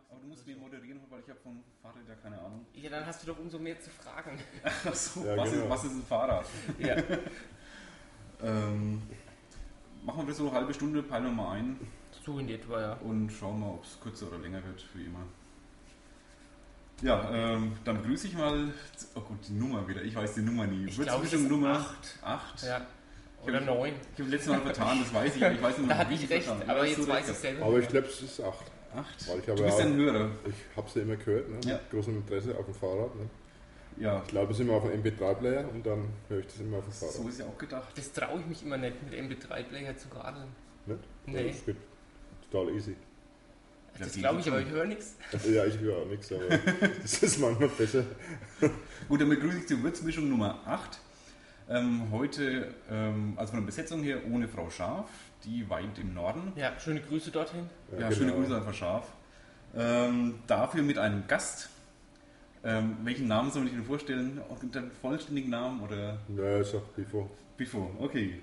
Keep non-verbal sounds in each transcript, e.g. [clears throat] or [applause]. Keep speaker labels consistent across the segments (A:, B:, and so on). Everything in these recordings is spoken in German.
A: aufgewachsen.
B: Aber du musst mir moderieren, weil ich habe vom Fahrrad ja keine Ahnung.
A: Ja, dann hast du doch umso mehr zu fragen. [laughs]
B: Ach so,
C: Ja,
B: was,
C: genau.
B: ist, was ist ein Fahrrad?
A: ja. [laughs]
B: Ähm, machen wir so eine halbe Stunde, peilen wir mal ein
A: So in etwa, ja.
B: und schauen mal, ob es kürzer oder länger wird, wie immer. Ja, ähm, dann begrüße ich mal. Oh gut, die Nummer wieder. Ich weiß die Nummer nie.
A: Ich glaube, es ist
B: Nummer
A: acht.
B: 8.
A: ja. Oder
B: hab-
A: neun.
B: Ich habe letztes Mal vertan, das weiß ich. Ich weiß [laughs] nicht
A: Da
B: mehr,
A: hatte
B: wie
A: ich recht,
B: vertan.
A: aber
B: Ja,
A: jetzt
B: so
A: weiß ich selber.
C: Aber ich glaube, es ist 8.
B: Acht.
C: Weil ich habe
B: Du bist
C: ja,
B: ein Hörer.
C: ich habe es ja immer gehört, ne?
B: Ja.
C: mit großem Interesse auf dem Fahrrad. Ne?
B: Ja,
C: Ich lade es immer auf dem MP3-Player und dann höre ich das immer auf dem Fahrrad.
B: so ist ja auch gedacht.
A: Das traue ich mich immer nicht, mit MP3-Player zu radeln.
C: Nicht?
A: Nee.
C: Das geht total easy.
B: Ja,
A: Das
B: geht
A: glaube ich, aber ich höre nichts. [laughs]
C: Ja, ich höre auch nichts, aber [laughs] das ist manchmal besser.
B: Gut, dann begrüße ich die Würzmischung Nummer 8. Ähm, heute, ähm, also von der Besetzung her, ohne Frau Schaf, die weint im Norden.
A: Ja, schöne Grüße dorthin.
B: Ja,
C: genau.
B: schöne Grüße an Schaf. Ähm, dafür mit einem Gast. Ähm, welchen Namen soll ich Ihnen vorstellen? Auch Den vollständigen Namen oder
C: Ja, ich sag Bifo.
B: Bifo? Okay.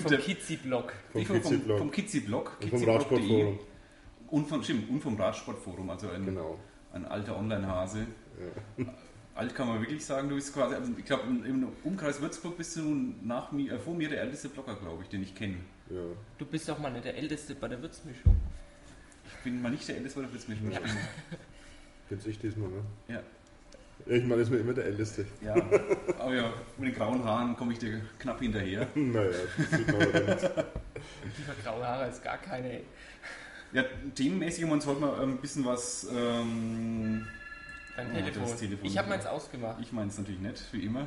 A: Vom [laughs] Kizi-Blog.
C: Vom
B: Bifo vom,
C: Kizi-Blog.
B: vom.
C: Radsportforum.
B: Und vom, stimmt, und vom Radsportforum, also ein,
C: Genau.
B: ein alter Online-Hase. [laughs] Alt kann man wirklich sagen, du bist quasi, also ich glaube, im Umkreis Würzburg bist du nach mir, äh, vor mir der älteste Blogger, glaube ich, den ich kenne.
C: Ja.
A: Du bist auch mal nicht der Älteste bei der Würzmischung.
B: Ich bin mal nicht der älteste, du bist mich
A: Ja.
C: Bin's [laughs] ich diesmal, ne?
B: Ja.
C: Ich meine, ist mir immer der Älteste.
B: Ja, [laughs] aber ja, mit den grauen Haaren komme ich dir knapp hinterher. [laughs]
C: Naja, das sieht man nicht.
A: Lieber graue Haare ist gar keine. ey.
B: Ja, themenmäßig haben wir uns heute mal ein bisschen was. Ähm,
A: Dein
B: Oh,
A: Telefon.
B: das Telefon.
A: Ich habe meins ausgemacht.
B: ich meine es natürlich nicht, wie immer.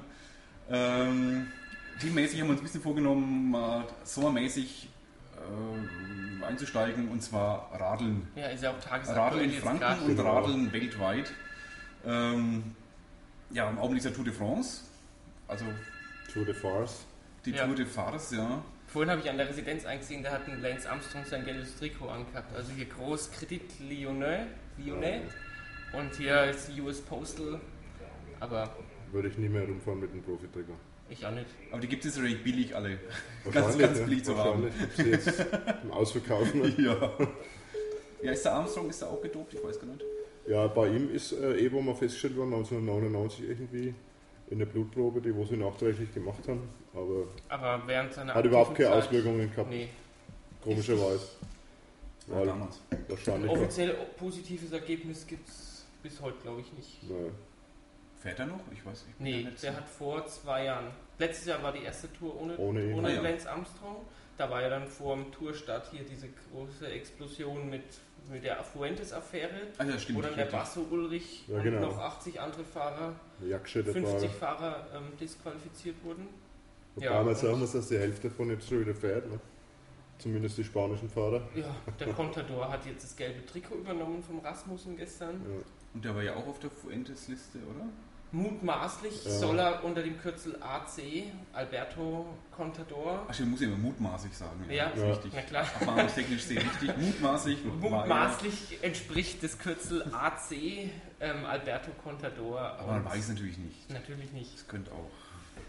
B: Ähm, themenmäßig haben wir uns ein bisschen vorgenommen, mal sommermäßig äh, einzusteigen und zwar Radeln.
A: Ja, ist ja auch
B: Radeln
A: tagesaktuell
B: in
A: jetzt
B: Franken und
C: Genau.
B: Radeln weltweit. Ähm, ja, im Augenblick ist der Tour de France. Also
C: Tour de Farce.
B: die
A: Ja.
B: Tour de France, ja.
A: Vorhin habe ich an der Residenz eingesehen, da hat ein Lance Armstrong sein gelbes Trikot angehabt. Also hier groß Kredit Lyonnais, Lyonnais. und hier ist US Postal. Aber
C: Würde ich nie mehr rumfahren mit dem Profitrigger.
A: Ich auch nicht.
B: Aber die gibt es recht billig alle. [laughs] Ganz, ganz billig zu haben.
C: Wahrscheinlich. Ob sie jetzt im Ausverkaufen. ne? [laughs]
B: Ja. Ja, ist der Armstrong, ist der auch gedopt? Ich weiß gar nicht.
C: Ja, bei ihm ist äh, eh, wo mal festgestellt worden, 1999 irgendwie, in der Blutprobe, die wo sie nachträglich gemacht haben. Aber
A: Aber während seiner
C: hat überhaupt keine
A: Zeit-
C: Auswirkungen gehabt,
A: Nee.
C: komischerweise. Weil
B: damals.
C: wahrscheinlich war,
A: Offiziell positives Ergebnis gibt es bis heute, glaube ich, nicht.
C: naja,
B: Fährt er noch? Ich weiß ich bin
A: Nee,
B: nicht
A: der
B: so-
A: hat vor zwei Jahren. Letztes Jahr war die erste Tour ohne,
C: Ohne
A: ohne
B: Ah, ja.
A: Lance Armstrong. Da war ja dann vor dem Tourstart hier diese große Explosion mit, mit der Fuentes-Affäre,
B: Ah, ja, stimmt.
A: wo dann der. Basso Ulrich
C: Ja,
A: und
C: genau.
A: noch 80 andere Fahrer,
C: Jagdschritt war.
A: 50 Fahrer ähm, disqualifiziert wurden.
C: Wobei
A: Ja,
C: man sagen muss, dass die Hälfte davon jetzt schon wieder fährt. Ne? Zumindest die spanischen Fahrer.
A: Ja, der Contador hat jetzt das gelbe Trikot übernommen vom Rasmussen gestern.
C: Ja.
B: Und der war ja auch auf der Fuentes-Liste, oder?
A: Mutmaßlich
C: Ja.
A: soll er unter dem Kürzel AC, Alberto Contador,
B: Ach, ich muss ja immer mutmaßig sagen.
A: Ja.
B: ist
C: Ja.
B: richtig.
A: na klar,
B: Erfahrungstechnisch sehr richtig. Ja- [laughs]
A: Mutmaßlich entspricht das Kürzel AC ähm, Alberto Contador.
B: Aber man weiß natürlich nicht.
A: Natürlich nicht.
B: Es könnte auch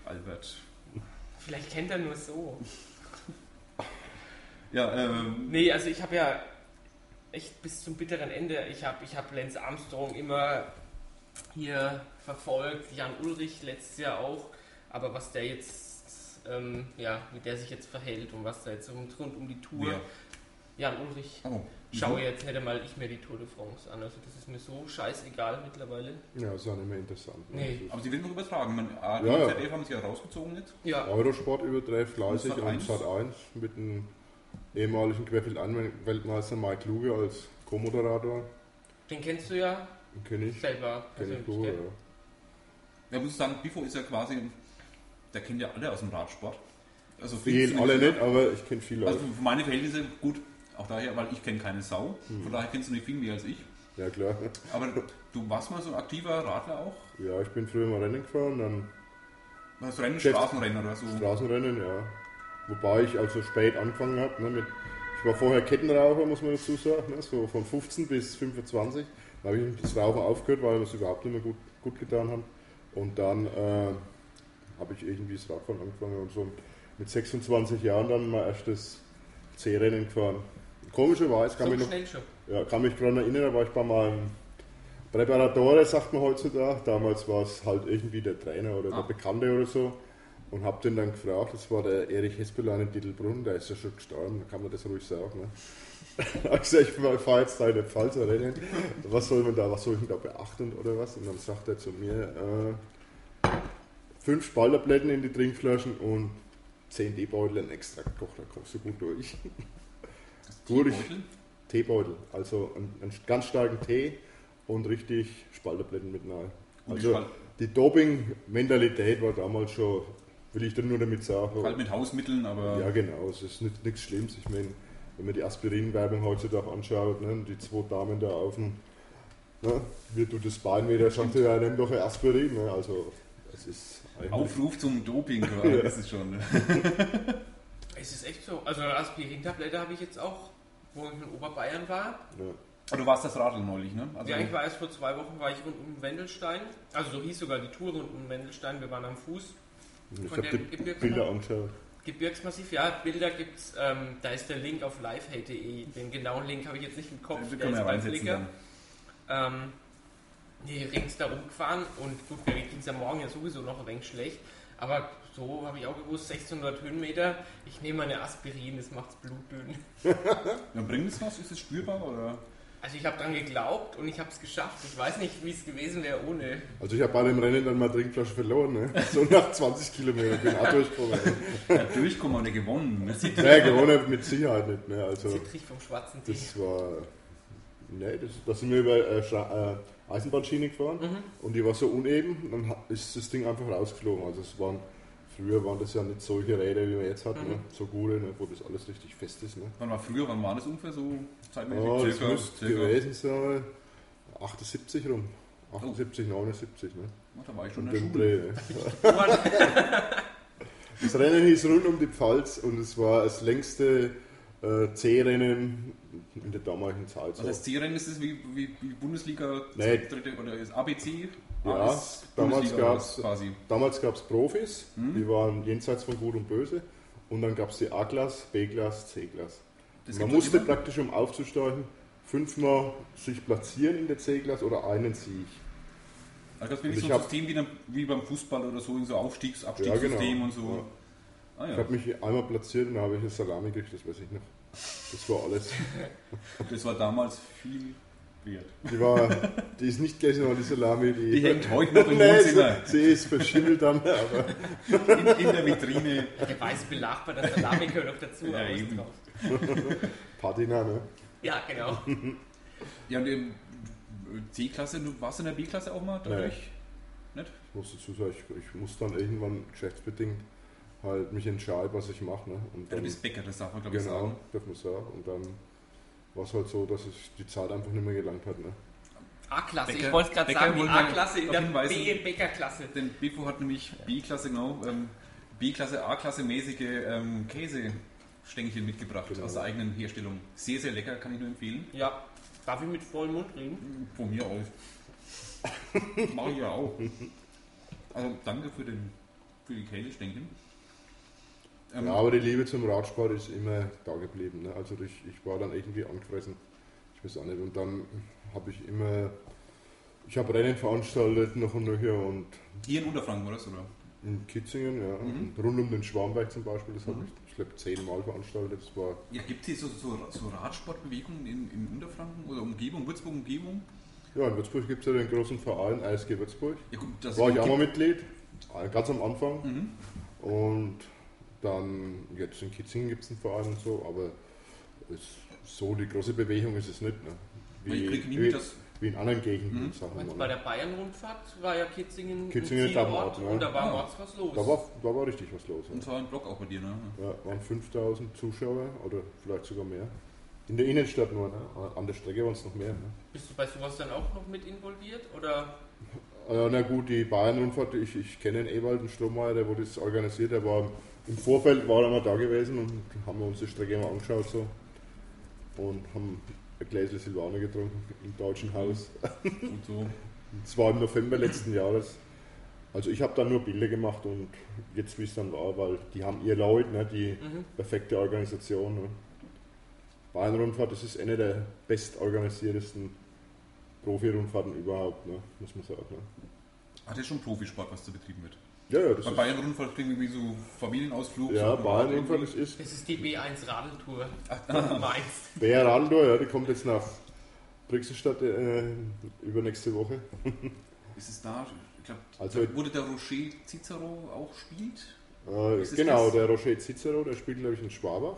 B: Albert.
A: Vielleicht kennt er nur so.
B: Ja, ähm.
A: Nee, also ich habe ja echt bis zum bitteren Ende, ich habe ich hab Lance Armstrong immer hier verfolgt, Jan Ulrich letztes Jahr auch, aber was der jetzt, ähm, ja, wie der sich jetzt verhält und was da jetzt rund, rund um die Tour,
B: Wer?
A: Jan Ulrich,
B: Oh.
A: schaue jetzt nicht einmal ich mir die Tour de France an, also das ist mir so scheißegal mittlerweile.
C: ja, ist auch nicht mehr interessant. Ne?
A: Nee.
B: Aber sie wird noch übertragen. Man,
C: Ja, ja.
B: ZDF haben sie ja rausgezogen jetzt.
A: Ja,
C: Eurosport übertrifft fleißig
B: Sat.1.
C: Sat 1 mit dem ehemaligen Querfeld-Weltmeister Mike Luge als Co-Moderator.
A: den kennst du ja
C: Kenne ich.
A: selber
C: Kenn ich gut,
A: gell?
C: ja.
B: Ja, muss ich sagen, Bifo ist ja quasi, der kennt ja alle aus dem Radsport. Also du
C: alle
B: nicht-
C: aber ich kenne viele.
B: Also für meine Verhältnisse gut, auch daher, weil ich kenne keine Sau. Von daher kennst du nicht viel mehr als ich.
C: ja, klar.
B: Aber du warst mal so ein aktiver Radler auch?
C: Ja, ich bin früher mal Rennen gefahren, dann
B: Was Rennen,
C: Selbst-
B: Straßenrennen oder so?
C: Straßenrennen, ja. Wobei ich also spät angefangen habe. Ne, mit, ich war vorher Kettenraucher, muss man dazu sagen, ne, so von 15 bis 25. Dann habe ich das Rauchen aufgehört, weil wir es überhaupt nicht mehr gut, gut getan haben. Und dann äh, habe ich irgendwie das Radfahren angefangen und so mit 26 Jahren dann mein erstes C-Rennen gefahren. Komischerweise kann
A: So
C: ich noch.
A: schon.
C: Ja, kann mich daran erinnern, da war ich bei meinem Präparatore, sagt man heutzutage. Damals war es halt irgendwie der Trainer oder
A: Ah.
C: der Bekannte oder so. Und hab den dann gefragt, das war der Erich Hespelin in Dittelbrunn, der ist ja schon gestorben, da kann man das ruhig sagen. Ne? [laughs] Ich gesagt, ich fahre jetzt da in der Pfalz rennen. Was soll man da, was soll ich denn da beachten oder was? Und dann sagt er zu mir, äh, fünf Spalterblätten in die Trinkflaschen und 10 Teebeutel in Extrakt kocht, da kommst du gut durch. [laughs] Gut,
B: Teebeutel?
C: Teebeutel, also einen, einen ganz starken Tee und richtig Spalterblätter mit
B: die
C: Also die Doping-Mentalität war damals schon, will ich dann nur damit sagen.
B: Halt mit Hausmitteln, aber
C: Ja, genau, es ist nicht, nichts Schlimmes. Ich meine, wenn man die Aspirin-Werbung heutzutage anschaut, ne, die zwei Damen da auf dem, ne, wie tut das Bein weh, da sagt er, ja, nimm doch ein Aspirin. Ne, also, es ist.
B: Aufruf zum Doping, [laughs] quasi, das ist schon. [laughs]
A: Es ist echt so. Also eine Aspirin-Tablette habe ich jetzt auch, wo ich in Oberbayern war.
C: Ja.
B: Aber du warst das Radl neulich, ne? Also,
A: ja, ich war erst vor zwei Wochen, war ich rund um Wendelstein. Also so hieß sogar die Tour rund um Wendelstein. Wir waren am Fuß.
C: Ich
A: Von
C: habe die? Bilder angeschaut.
A: Gebirgsmassiv, ja, Bilder gibt's, ähm, da ist der Link auf livehate.de. Den genauen Link habe ich jetzt nicht im Kopf.
B: da
A: der
B: wir
A: ist
B: ja
A: beim Flickr.
B: dann.
A: Ähm, nee, rings da rumgefahren und gut, mir ging es ja morgen ja sowieso noch ein wenig schlecht. Aber so habe ich auch gewusst, 1600 Höhenmeter, ich nehme meine Aspirin, das macht's blutdünn. [laughs]
B: Ja, bringt es was? Ist es spürbar? Oder?
A: Also ich habe dran geglaubt und ich habe es geschafft. Ich weiß nicht, wie es gewesen wäre ohne.
C: Also ich habe bei dem Rennen dann mal Trinkflasche verloren, ne? [laughs] so nach 20 Kilometern bin ich auch durchgekommen.
B: Ja, durchkommen oder gewonnen.
C: Naja, gewonnen mit Sicherheit nicht. Ne? Also
A: Zittrig vom schwarzen Tee.
C: das war, ne, das, da sind wir über äh, äh, Eisenbahnschiene gefahren und die war so uneben, dann ist das Ding einfach rausgeflogen. Also es waren, früher waren das ja nicht solche Räder, wie man jetzt hat, ne? so gute, ne? wo das alles richtig fest ist. Ne?
B: Wann war früher, wann war das ungefähr so zeitmäßig?
C: Ja, das
B: Circa-
C: müsste
B: circa-
C: gewesen sein, 78 rum. 78, 79, ne?
B: Oh, da war ich schon in der Schule.
C: Dreh, ne? Das Rennen hieß rund um die Pfalz und es war das längste äh, C-Rennen in der damaligen Zeit.
B: Also
C: So.
B: das C-Rennen ist es wie, wie, wie Bundesliga
C: Nee.
B: dritte oder ist ABC?
C: Ja,
B: Ah,
C: damals gab's-
B: quasi.
C: Damals gab es Profis,
B: Hm?
C: die waren jenseits von Gut und Böse. Und dann gab es die A-Klasse, B-Klasse, C-Klasse.
B: Das
C: Man musste
B: immer?
C: praktisch, um aufzusteigen, fünfmal sich platzieren in der C-Klasse oder einen Sieg.
B: Also das
C: Und
B: so
C: ich
B: ein System wie, dann, wie beim Fußball oder so, so Aufstiegs Abstiegssystem
C: Ja, genau.
B: und so. Ah,
C: Ich
B: ja.
C: habe mich einmal platziert und da habe ich eine Salami gekriegt, das weiß ich noch. Das war alles. [laughs]
B: Das war damals viel wert.
C: Die, war, die ist nicht gegessen worden, die Salami. Die,
B: Die hängt heute noch im [laughs] Wohnzimmer.
C: sie, sie ist verschimmelt dann, aber
B: In, in der Vitrine.
A: Der weiße Belag bei der Salami gehört noch dazu.
B: Ja, eben.
C: Patina, ne?
A: Ja, genau. [laughs]
B: Ja, und im C-Klasse, du warst in der B-Klasse auch mal dadurch? Nicht?
C: Ich muss dazu sagen, ich, ich muss dann irgendwann geschäftsbedingt halt mich entscheiden, was ich mache. Ne? Und
B: Ja, du
C: dann,
B: bist Bäcker, das darf man glaube ich
C: genau,
B: sagen.
C: darf man sagen. Und dann war es halt so, dass ich die Zeit einfach nicht mehr gelangt hat. Ne?
A: A-Klasse, ich wollte gerade sagen, die A-Klasse in der. B-Bäcker-Klasse.
B: Denn Bifo hat nämlich B-Klasse, genau, ähm, B-Klasse, A-Klasse mäßige ähm, Käsestängchen mitgebracht
C: Genau.
B: aus der eigenen Herstellung. Sehr, sehr lecker, kann ich nur empfehlen.
A: Ja, darf ich mit vollem Mund reden?
B: Von mir aus. [laughs] Mach ich ja auch. Also danke für, den, für die Käsestängchen. Ähm,
C: Ja, aber die Liebe zum Radsport ist immer da geblieben. Ne? Also ich, ich war dann irgendwie angefressen. Ich weiß auch nicht. Und dann habe ich immer, ich habe Rennen veranstaltet noch und nöcher und
B: Hier in Unterfranken, oder? Oder?
C: in Kitzingen, ja.
B: Mhm.
C: Und rund um den Schwarmberg zum Beispiel, das habe ich, ich glaube, zehnmal veranstaltet. Das war
B: Ja, gibt es hier so, so, so Radsportbewegungen in, in Unterfranken oder Umgebung, Würzburg Umgebung?
C: Ja, in Würzburg gibt es ja den großen Verein ISG Würzburg.
B: Ja gut, das
C: War ich auch mal Mitglied, äh, ganz am Anfang.
B: Mhm.
C: Und dann, jetzt in Kitzingen gibt es einen Verein und so, aber es, so die große Bewegung ist es nicht. Ne? Wie,
B: dass
C: wie in anderen Gegenden,
B: Mhm.
C: sagen wir
A: Bei der Bayern-Rundfahrt war ja Kitzingen,
C: Kitzingen
A: ein
C: Ort, ne?
A: und da war
B: Ah.
A: Mords was los.
C: Da war, da war richtig was los.
B: Und
C: Ja.
B: zwar ein Blog auch bei dir, ne?
C: Ja, waren 5000 Zuschauer oder vielleicht sogar mehr. In der Innenstadt nur, ne? an der Strecke waren es noch mehr. Ne?
A: Bist du bei sowas dann auch noch mit involviert? Oder?
C: Na gut, die Bayern-Rundfahrt, ich, ich kenne den Ewald, den Strohmeier, der wo das organisiert, der war im Vorfeld war er mal da gewesen und haben wir uns die Strecke mal angeschaut so und haben ein Gläschen Silvaner getrunken im deutschen Haus.
B: Und so.
C: Das war im November letzten Jahres. Also ich habe dann nur Bilder gemacht und jetzt wie es dann war, weil die haben ihr Leute, ne, die
A: Mhm.
C: perfekte Organisation. Ne. Bayern-Rundfahrt, das ist eine der bestorganisiertesten Profi-Rundfahrten überhaupt, ne? muss man sagen. Ne?
B: Hat ja schon Profisport, was da betrieben wird.
C: Ja, ja, das
B: Bei
C: ist,
B: Bayern-Rundfahrt klingt irgendwie so Familienausflug.
C: ja
B: so
C: Bayern-Rundfahrt, das ist
A: Das ist die B1 Radeltour. Du meinst.
C: BR Radltour, ja, die kommt jetzt nach Brixenstadt äh, übernächste Woche. [laughs]
B: Ist es da, ich glaube,
C: Also-
B: da wurde der Rocher Cicero auch spielt?
C: Äh,
B: Ist
C: genau,
B: das?
C: der Roger Cicero, der spielt glaube ich in Schwabach.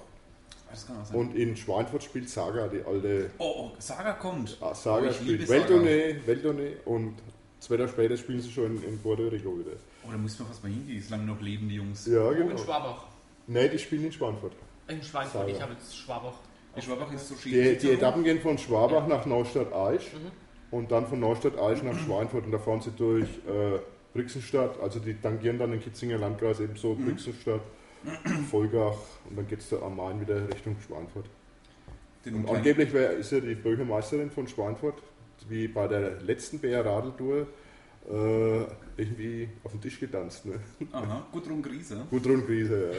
B: Das kann auch sein.
C: Und in Schweinfurt spielt Saga, die alte
B: oh, oh, Saga kommt.
C: Ah, Saga
B: oh,
C: spielt
B: Saga.
C: Welttournee, Welttournee und zwei Jahre später spielen sie schon in, in Puerto Rico wieder.
B: Oh, da müssen wir fast mal hingehen, solange noch leben die Jungs.
C: Ja,
A: in
C: genau.
A: Schwabach.
C: Ne, die spielen in Schweinfurt.
A: In Schweinfurt,
C: Saga.
A: ich habe jetzt Schwabach.
B: Die Schwabach ist so schön.
C: Die, die Etappen gehen von Schwabach nach Neustadt-Aisch
A: Mhm.
C: und dann von Neustadt-Aisch nach Schweinfurt und da fahren sie durch äh, Brixenstadt, also die tangieren dann den Kitzinger Landkreis ebenso
B: Mhm.
C: Brixenstadt, Volgach und dann geht es da am Main wieder Richtung Schweinfurt.
B: Den
C: Und angeblich wär, ist ja die Bürgermeisterin von Schweinfurt, wie bei der letzten BR Radeltour, äh, irgendwie auf den Tisch getanzt. Ne?
B: Aha, Gudrun Griese.
C: Gudrun Krise, ja.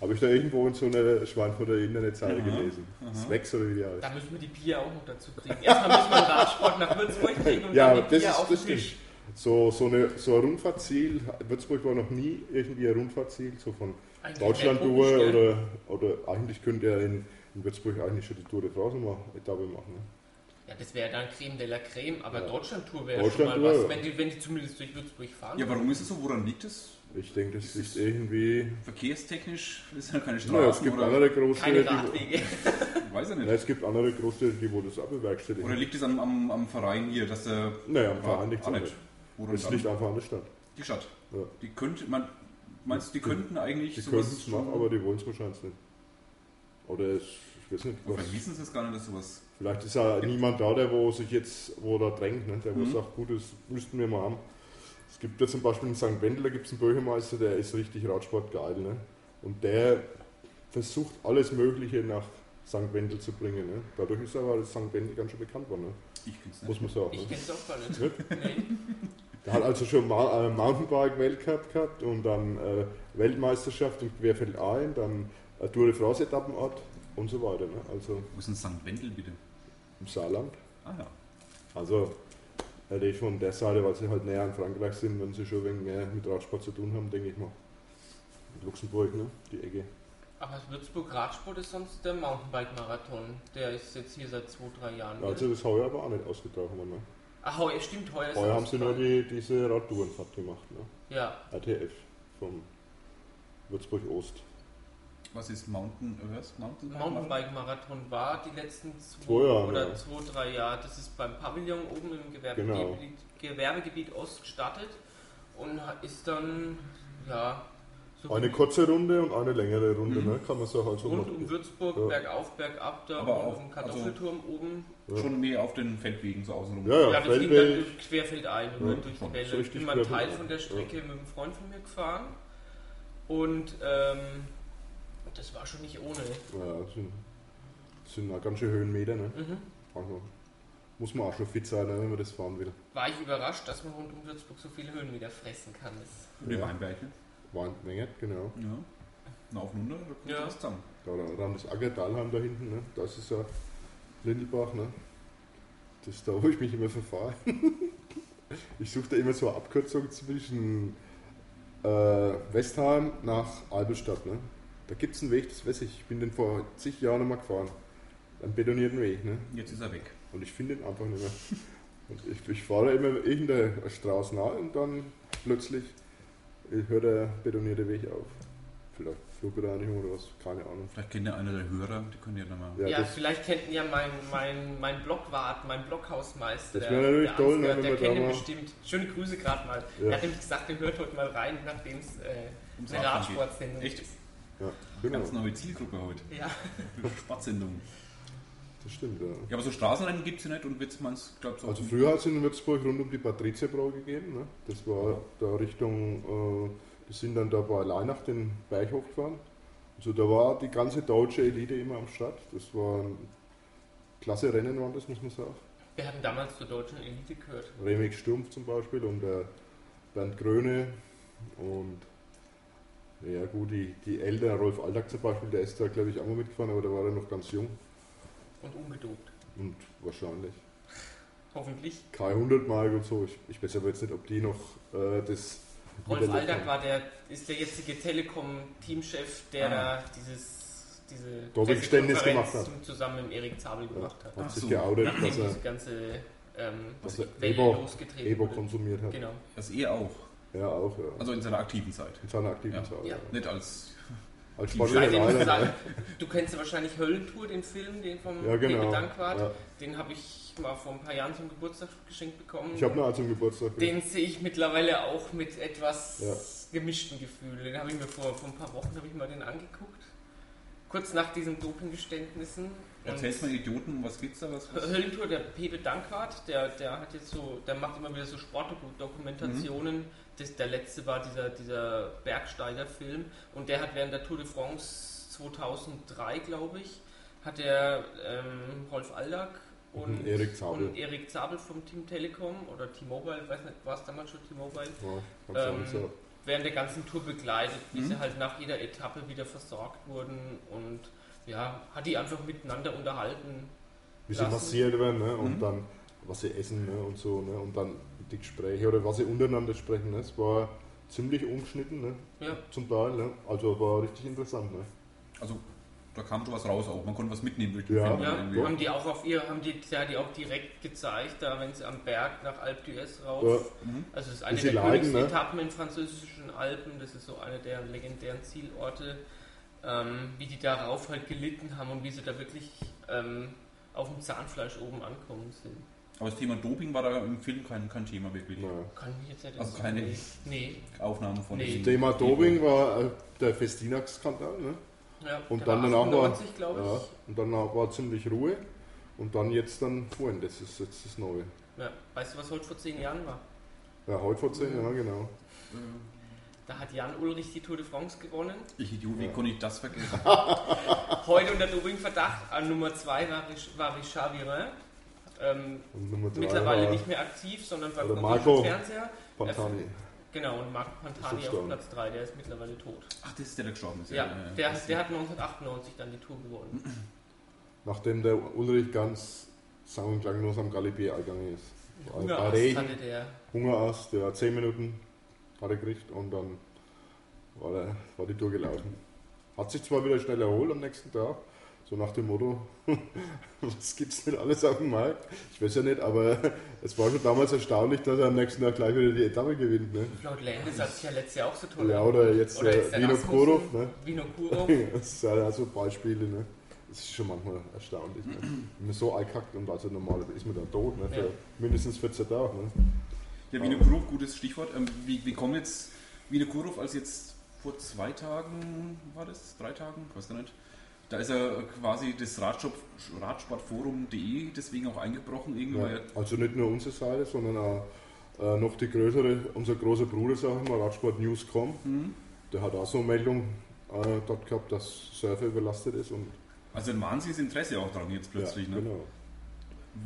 C: Habe ich da irgendwo in so einer Schweinfurter Internetseite
B: Aha,
C: gelesen.
B: aha.
C: Oder wie die heißt.
A: Da müssen wir die Pia auch noch dazu kriegen. Erstmal müssen wir einen Radsport nach Würzburg [laughs] kriegen und
C: Ja,
A: dann die
C: das
A: Pia
C: ist-
A: auf
C: das
A: den Tisch.
C: So, so, eine, so ein Rundfahrtziel, Würzburg war noch nie irgendwie ein Rundfahrtziel, so von
A: Eigentlich komisch, gell?
C: oder, oder eigentlich könnte er in, in Würzburg eigentlich schon die Tour de France mal Etappe machen. Ne?
A: Ja, das wäre dann Creme de la Creme, aber
C: Ja.
A: Deutschland-Tour wäre schon mal was, wenn die, wenn die zumindest durch Würzburg fahren.
B: Ja, warum ist es so? Woran liegt es?
C: Ich denke, das
B: Ist
C: ist
B: es-
C: irgendwie.
B: Verkehrstechnisch ist ja keine
C: Naja, es gibt
B: oder
C: andere
A: Keine
C: Großstädte, die,
A: Radwege. [laughs]
B: weiß ich
C: ja,
B: nicht.
C: es gibt andere Großstädte, die wo das auch bewerkstelligen.
B: Oder liegt es am, am, am Verein hier, dass der
C: Naja, am Verein liegt
B: Ah,
C: es
B: nicht.
C: Es liegt einfach an der Stadt.
B: Die Stadt.
C: Ja.
B: Die könnte man meinst du, die könnten eigentlich
C: Die könnten es machen, aber die wollen es wahrscheinlich nicht. Oder es, ich weiß nicht, was.
B: vielleicht wissen sie es gar nicht, dass sowas.
C: Vielleicht ist ja niemand da, der wo sich jetzt, wo da drängt, ne? der wo
B: Mhm.
C: sagt, gut, das müssten wir mal haben. Es gibt ja zum Beispiel in St. Wendel, da gibt es einen Bürgermeister, der ist richtig Radsport geil. Ne? Und der versucht alles Mögliche nach St. Wendel zu bringen. Ne? Dadurch ist aber das St. Wendel ganz schön bekannt worden, ne?
B: Ich kenn's nicht.
C: muss man sagen.
A: Ich
C: Ne?
A: kenn's auch gar nicht. Nee. [laughs]
C: Der hat also schon Ma äh, Mountainbike-Weltcup gehabt und dann äh, Weltmeisterschaft im Querfeldein, dann äh, Tour de France-Etappenort und so weiter. Ne? Also
B: Wo ist denn St. Wendel bitte?
C: im Saarland.
B: Ah ja.
C: Also hätte ich von der Seite, weil sie halt näher an Frankreich sind, wenn sie schon wegen mehr mit Radsport zu tun haben, denke ich mal. Luxemburg, ne? Die Ecke.
A: Aber Würzburg Radsport ist sonst der Mountainbike-Marathon. Der ist jetzt hier seit zwei, drei Jahren.
C: Also das heuer aber auch nicht ausgetragen worden. Ne?
A: Ach, heuer, stimmt, heuer ist
C: Heuer
A: er
C: haben sie nur die, diese Radtourenfahrt gemacht, ne?
A: Ja,
C: RTF vom Würzburg Ost.
B: Was ist Mountain Earth? Mountain
A: Mountainbike-Marathon war die letzten zwei
C: Jahre,
A: oder
C: ja.
A: zwei, drei Jahre. Das ist beim Pavillon oben im Gewerbegebiet,
C: Genau.
A: Gewerbegebiet Ost gestartet und ist dann, ja, so
C: Eine kurze Runde und eine längere Runde,
B: Mhm.
C: ne? Kann man sagen. Also
A: rund
C: noch-
A: um Würzburg,
C: Ja.
A: bergauf, bergab, da
B: Aber
A: auf dem Kartoffelturm oben.
B: Schon mehr auf den Feldwegen so außenrum.
C: Ja, ja,
A: Ja, das ging dann Querfeld ein,
C: Ja,
A: durch die. Welle.
C: So
A: Ich bin mal Teil von der Strecke mit einem Freund von mir gefahren und ähm, das war schon nicht ohne.
C: Ja, das sind, das sind auch ganz schön Höhenmeter, ne?
A: Mhm.
C: Also muss man auch schon fit sein, ne, wenn man das fahren will.
A: War ich überrascht, dass man rund um Würzburg so viele Höhenmeter fressen kann. Das
B: Und die
C: Ja.
B: Weinberge.
C: Weinmenge, genau.
B: Ja. Na, auf und runter, da kommt
A: Ja.
B: was zusammen.
C: Da dann das Aggertalheim da hinten, ne? das ist ja Lindelbach. Ne? Das ist da, wo ich mich immer verfahre. [laughs] ich suche da immer so eine Abkürzung zwischen äh, Westheim nach Albelstadt. Ne? Da gibt es einen Weg, das weiß ich, ich bin den vor zig Jahren mal gefahren. Einen betonierten Weg. Ne?
B: Jetzt ist er weg.
C: Und ich finde ihn einfach nicht mehr. Und ich, ich fahre da immer irgendeine Straße nach und dann plötzlich hört der betonierte Weg auf. Vielleicht Flugbereinigung oder was, keine Ahnung.
B: Vielleicht kennt ja einer der Hörer, die können ja nochmal.
C: Ja,
A: ja, vielleicht kennt ihr ja mein, mein, mein Blockwart, mein Blockhausmeister.
C: Das wäre natürlich
A: der
C: toll,
A: Ansgar,
C: ne, wenn
A: Der kennt ihn bestimmt. Schöne Grüße gerade mal.
C: Ja.
A: Er hat nämlich gesagt, er hört heute mal rein, nachdem es äh, eine. Radsportsendung
B: Echt?
C: Ja, genau.
B: Ganz neue Zielgruppe heute.
A: Ja.
B: Sportsendung.
C: Das stimmt, ja.
B: Ja, aber so Straßenrennen gibt es ja nicht und wird man es, glaube ich,
C: Also früher hat es in Würzburg rund um die Patrizierbrau gegeben. Ne? Das war da Richtung, äh, die sind dann da bei Leinach den Berg hochgefahren. Also da war die ganze deutsche Elite immer am Start. Das waren klasse Rennen waren das, muss man sagen.
A: Wir hatten damals zur deutschen Elite gehört.
C: Remig Stumpf zum Beispiel und der Bernd Gröne und ja gut, die, die Eltern, Rolf Alltag zum Beispiel, der ist da glaube ich auch mal mitgefahren, aber da war er noch ganz jung.
A: Und ungedopt.
C: Und wahrscheinlich.
A: Hoffentlich.
C: Kai 100 Mark und so. Ich, ich weiß aber jetzt nicht, ob die noch äh, das.
A: Rolf
C: haben.
A: war der, ist der jetzige Telekom-Teamchef, der
B: Ah.
A: da dieses, diese
C: Doppelgeständnis gemacht hat.
A: zusammen mit Erik Zabel gemacht hat.
C: Hat
B: Ach
C: sich
B: so.
C: geoutet,
A: Nachdem
C: dass er,
A: diese ganze ähm,
C: Ebo,
A: losgetreten
C: Ebo konsumiert hat.
A: Genau.
B: Das er auch.
C: Ja, auch, ja.
B: Also in seiner aktiven Zeit.
C: In seiner aktiven
B: Ja.
C: Zeit.
A: Ja.
C: Ja.
B: Nicht als.
C: Als Sportler leider,
A: sagen, du kennst ja wahrscheinlich Höllentour, den Film, den vom
C: Ja, genau.
A: Pepe Dankwart.
C: Ja.
A: Den habe ich mal vor ein paar Jahren zum Geburtstag geschenkt bekommen.
C: Ich habe noch einen zum Geburtstag.
A: Den sehe ich mittlerweile auch mit etwas
C: Ja.
A: gemischten Gefühlen. Den habe ich mir vor, vor ein paar Wochen habe ich mal den angeguckt. Kurz nach diesen Dopinggeständnissen.
B: Erzählst mal Idioten, um was geht's da? Was, was?
A: Höllentour, der Pepe Dankwart, der, der hat jetzt so, der macht immer wieder so Sportdokumentationen. Das, der letzte war dieser, dieser Bergsteiger-Film und der hat während der Tour de France 2003, glaube ich, hat er ähm, Rolf Aldag und
C: Mhm, Erik Zabel.
A: und Erik Zabel vom Team Telekom oder T-Mobile, weiß nicht, war es damals schon T-Mobile,
C: Ja,
A: Ähm, während der ganzen Tour begleitet, wie
B: Mhm.
A: sie halt nach jeder Etappe wieder versorgt wurden und ja, hat die einfach miteinander unterhalten.
C: Wie sie
A: lassen.
C: massiert werden ne? und
B: Mhm.
C: dann was sie essen ne? und so ne? und dann die Gespräche oder was sie untereinander sprechen. Ne? Es war ziemlich ungeschnitten ne?
A: Ja,
C: zum Teil. Ne? Also war richtig interessant. Ne?
B: Also da kam schon was raus auch. Man konnte was mitnehmen durch den
C: Ja.
B: Film.
A: ja haben die auch auf ihr, haben die, ja, die auch direkt gezeigt, da wenn sie am Berg nach Alpe d'Huez rauf.
C: Ja.
B: Mhm.
A: Also es ist eine der
C: leiden, ne?
A: Königsetappen in französischen Alpen, das ist so eine der legendären Zielorte, ähm, wie die darauf halt gelitten haben und wie sie da wirklich ähm, auf dem Zahnfleisch oben ankommen sind.
B: Aber das Thema Doping war da im Film kein, kein Thema wirklich.
C: Ja.
A: Kann ich jetzt nicht
B: Also
A: so-
B: keine-
A: Nee.
B: Aufnahmen von
A: Nee.
C: Thema Doping war äh, der Festinax-Skandal. Ne?
A: Ja,
C: Und dann
A: war
C: danach war,
A: 98, glaube ich.
C: ja, und danach war ziemlich Ruhe. Und dann jetzt dann vorhin, das ist jetzt das Neue.
A: Ja. Weißt du, was heute vor zehn Jahren war?
C: Ja, heute vor zehn Jahren, genau.
A: Da hat Jan Ulrich die Tour de France gewonnen.
B: Ich Idiot, wie
C: Ja.
B: konnte ich das vergessen? [laughs] [laughs]
A: Heute unter Dopingverdacht. An Nummer zwei war, war Richard Virin. Ähm, mittlerweile
C: war
A: nicht mehr aktiv, sondern beim
C: Marco.
A: Fernseher.
C: Pantani.
A: Genau, und Marco Pantani auf. Platz 3, der ist mittlerweile tot.
B: Ach, das ist der, der gestorben ist.
A: Ja, der,
B: das-
A: der hat 1998 dann die Tour gewonnen. [clears throat]
C: Nachdem der Ulrich ganz sang- und klanglos am Galibier eingegangen ist.
A: Hungerast
C: Regen.
A: hatte der.
C: Hungerast, der 10 Minuten hat er gekriegt und dann war, der, war die Tour gelaufen. Hat sich zwar wieder schnell erholt am nächsten Tag, so nach dem Motto, [laughs] was gibt's denn alles auf dem Markt? Ich weiß ja nicht, aber [laughs] es war schon damals erstaunlich, dass er am nächsten Tag gleich wieder die Etappe gewinnt. Ne?
A: Laut Landis hat sich ja letztes Jahr auch so toll
C: Ja, oder jetzt,
A: Oder
C: äh, Vino. Kurov. Ne?
A: Vino [laughs] Kurov.
C: Das sind ja so Beispiele. Ne? Das ist schon manchmal erstaunlich. Ne? Wenn man so einkackt und also normal ist man dann tot, ne? für
A: Ja.
C: mindestens 14 Tage. Ne?
B: Ja, Wiener Kurov, gutes Stichwort. Ähm, wie, wie kommt jetzt Wiener Kurov als jetzt vor zwei Tagen, war das? Drei Tagen? Ich weiß gar nicht. Da ist er quasi das Radsport, Radsportforum.de deswegen auch eingebrochen irgendwie.
C: Ja, also nicht nur unsere Seite, sondern auch äh, noch die größere, unser großer Bruder, sagen wir, Radsport News.com,
B: Mhm.
C: der hat auch so eine Meldung äh, dort gehabt, dass Surfer überlastet ist. Und,
B: Also ein wahnsinniges Interesse auch dran jetzt plötzlich.
C: ja,
B: ne?
C: genau.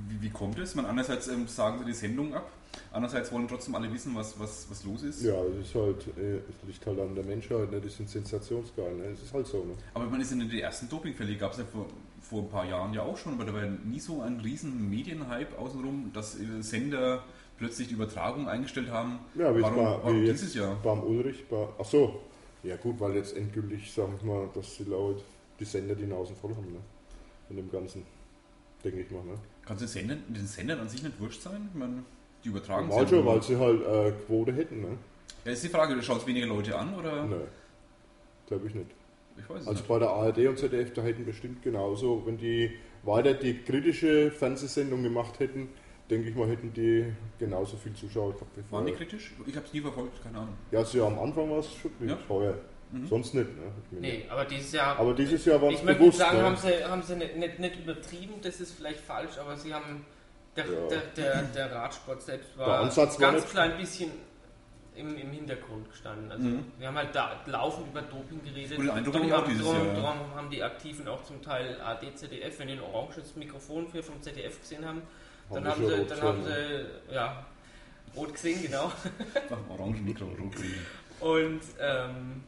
B: wie, wie kommt es? Man, einerseits ähm, sagen sie die Sendung ab, andererseits wollen trotzdem alle wissen, was, was, was los ist.
C: Ja, es ist halt, äh, es liegt halt an der Menschheit, ne? die sind sensationsgeil, ne? es ist halt so. Ne?
B: Aber man ist in den ersten Dopingfälle, gab es ja vor, vor ein paar Jahren ja auch schon, aber da war ja nie so ein riesen Medienhype außenrum, dass äh, Sender plötzlich die Übertragung eingestellt haben.
C: Ja, wie,
B: warum
C: bei,
B: warum
C: wie
B: dieses Jahr?
C: beim Ulrich, bei, ach so, ja gut, weil jetzt endgültig, sagen wir mal, dass die Leute, die Sender die Nasen voll haben, ne? von dem Ganzen, denke ich mal. Ne?
B: Kann es den Sendern, den Sendern an sich nicht wurscht sein? Ich meine, die übertragen
C: Normal
B: ja
C: schon, weil sie halt äh, Quote hätten, ne?
B: Ja, ist die Frage, schaut es weniger Leute an oder?
C: Nein, glaube ich nicht.
B: Ich weiß es
C: Also
B: nicht.
C: bei der ARD und ZDF, da hätten bestimmt genauso, wenn die weiter die kritische Fernsehsendung gemacht hätten, denke ich mal, hätten die genauso viel Zuschauer gehabt wie
B: Waren die
C: vorher.
B: kritisch? Ich habe es nie verfolgt, keine Ahnung.
C: Ja, also ja, am Anfang war es schon
B: Ja.
C: teuer.
B: Mhm.
C: Sonst nicht. Ne?
A: Nee, aber dieses Jahr.
C: Aber dieses Jahr war es
A: ich möchte
C: bewusst.
A: sagen,
C: ne?
A: haben sie, haben sie nicht, nicht, nicht übertrieben, das ist vielleicht falsch, aber sie haben. Der,
C: Ja.
A: der, der, der Radsport selbst war
C: war
A: ganz
C: nicht-
A: klein bisschen im, im Hintergrund gestanden. Also
B: Mhm.
A: wir haben halt da laufend über Doping geredet.
B: Eindruck
A: Drum
B: auch
A: haben-
B: dieses
A: drum-
B: Jahr, ja.
A: drum haben die Aktiven auch zum Teil AD, ZDF, wenn die ein oranges Mikrofon für vom ZDF gesehen haben, dann haben
C: sie
A: sie,
C: rot
A: dann
C: gesehen,
A: haben sie, ja, rot gesehen, genau. [laughs]
B: Orangen Mikro rot kriegen.
A: Und ähm,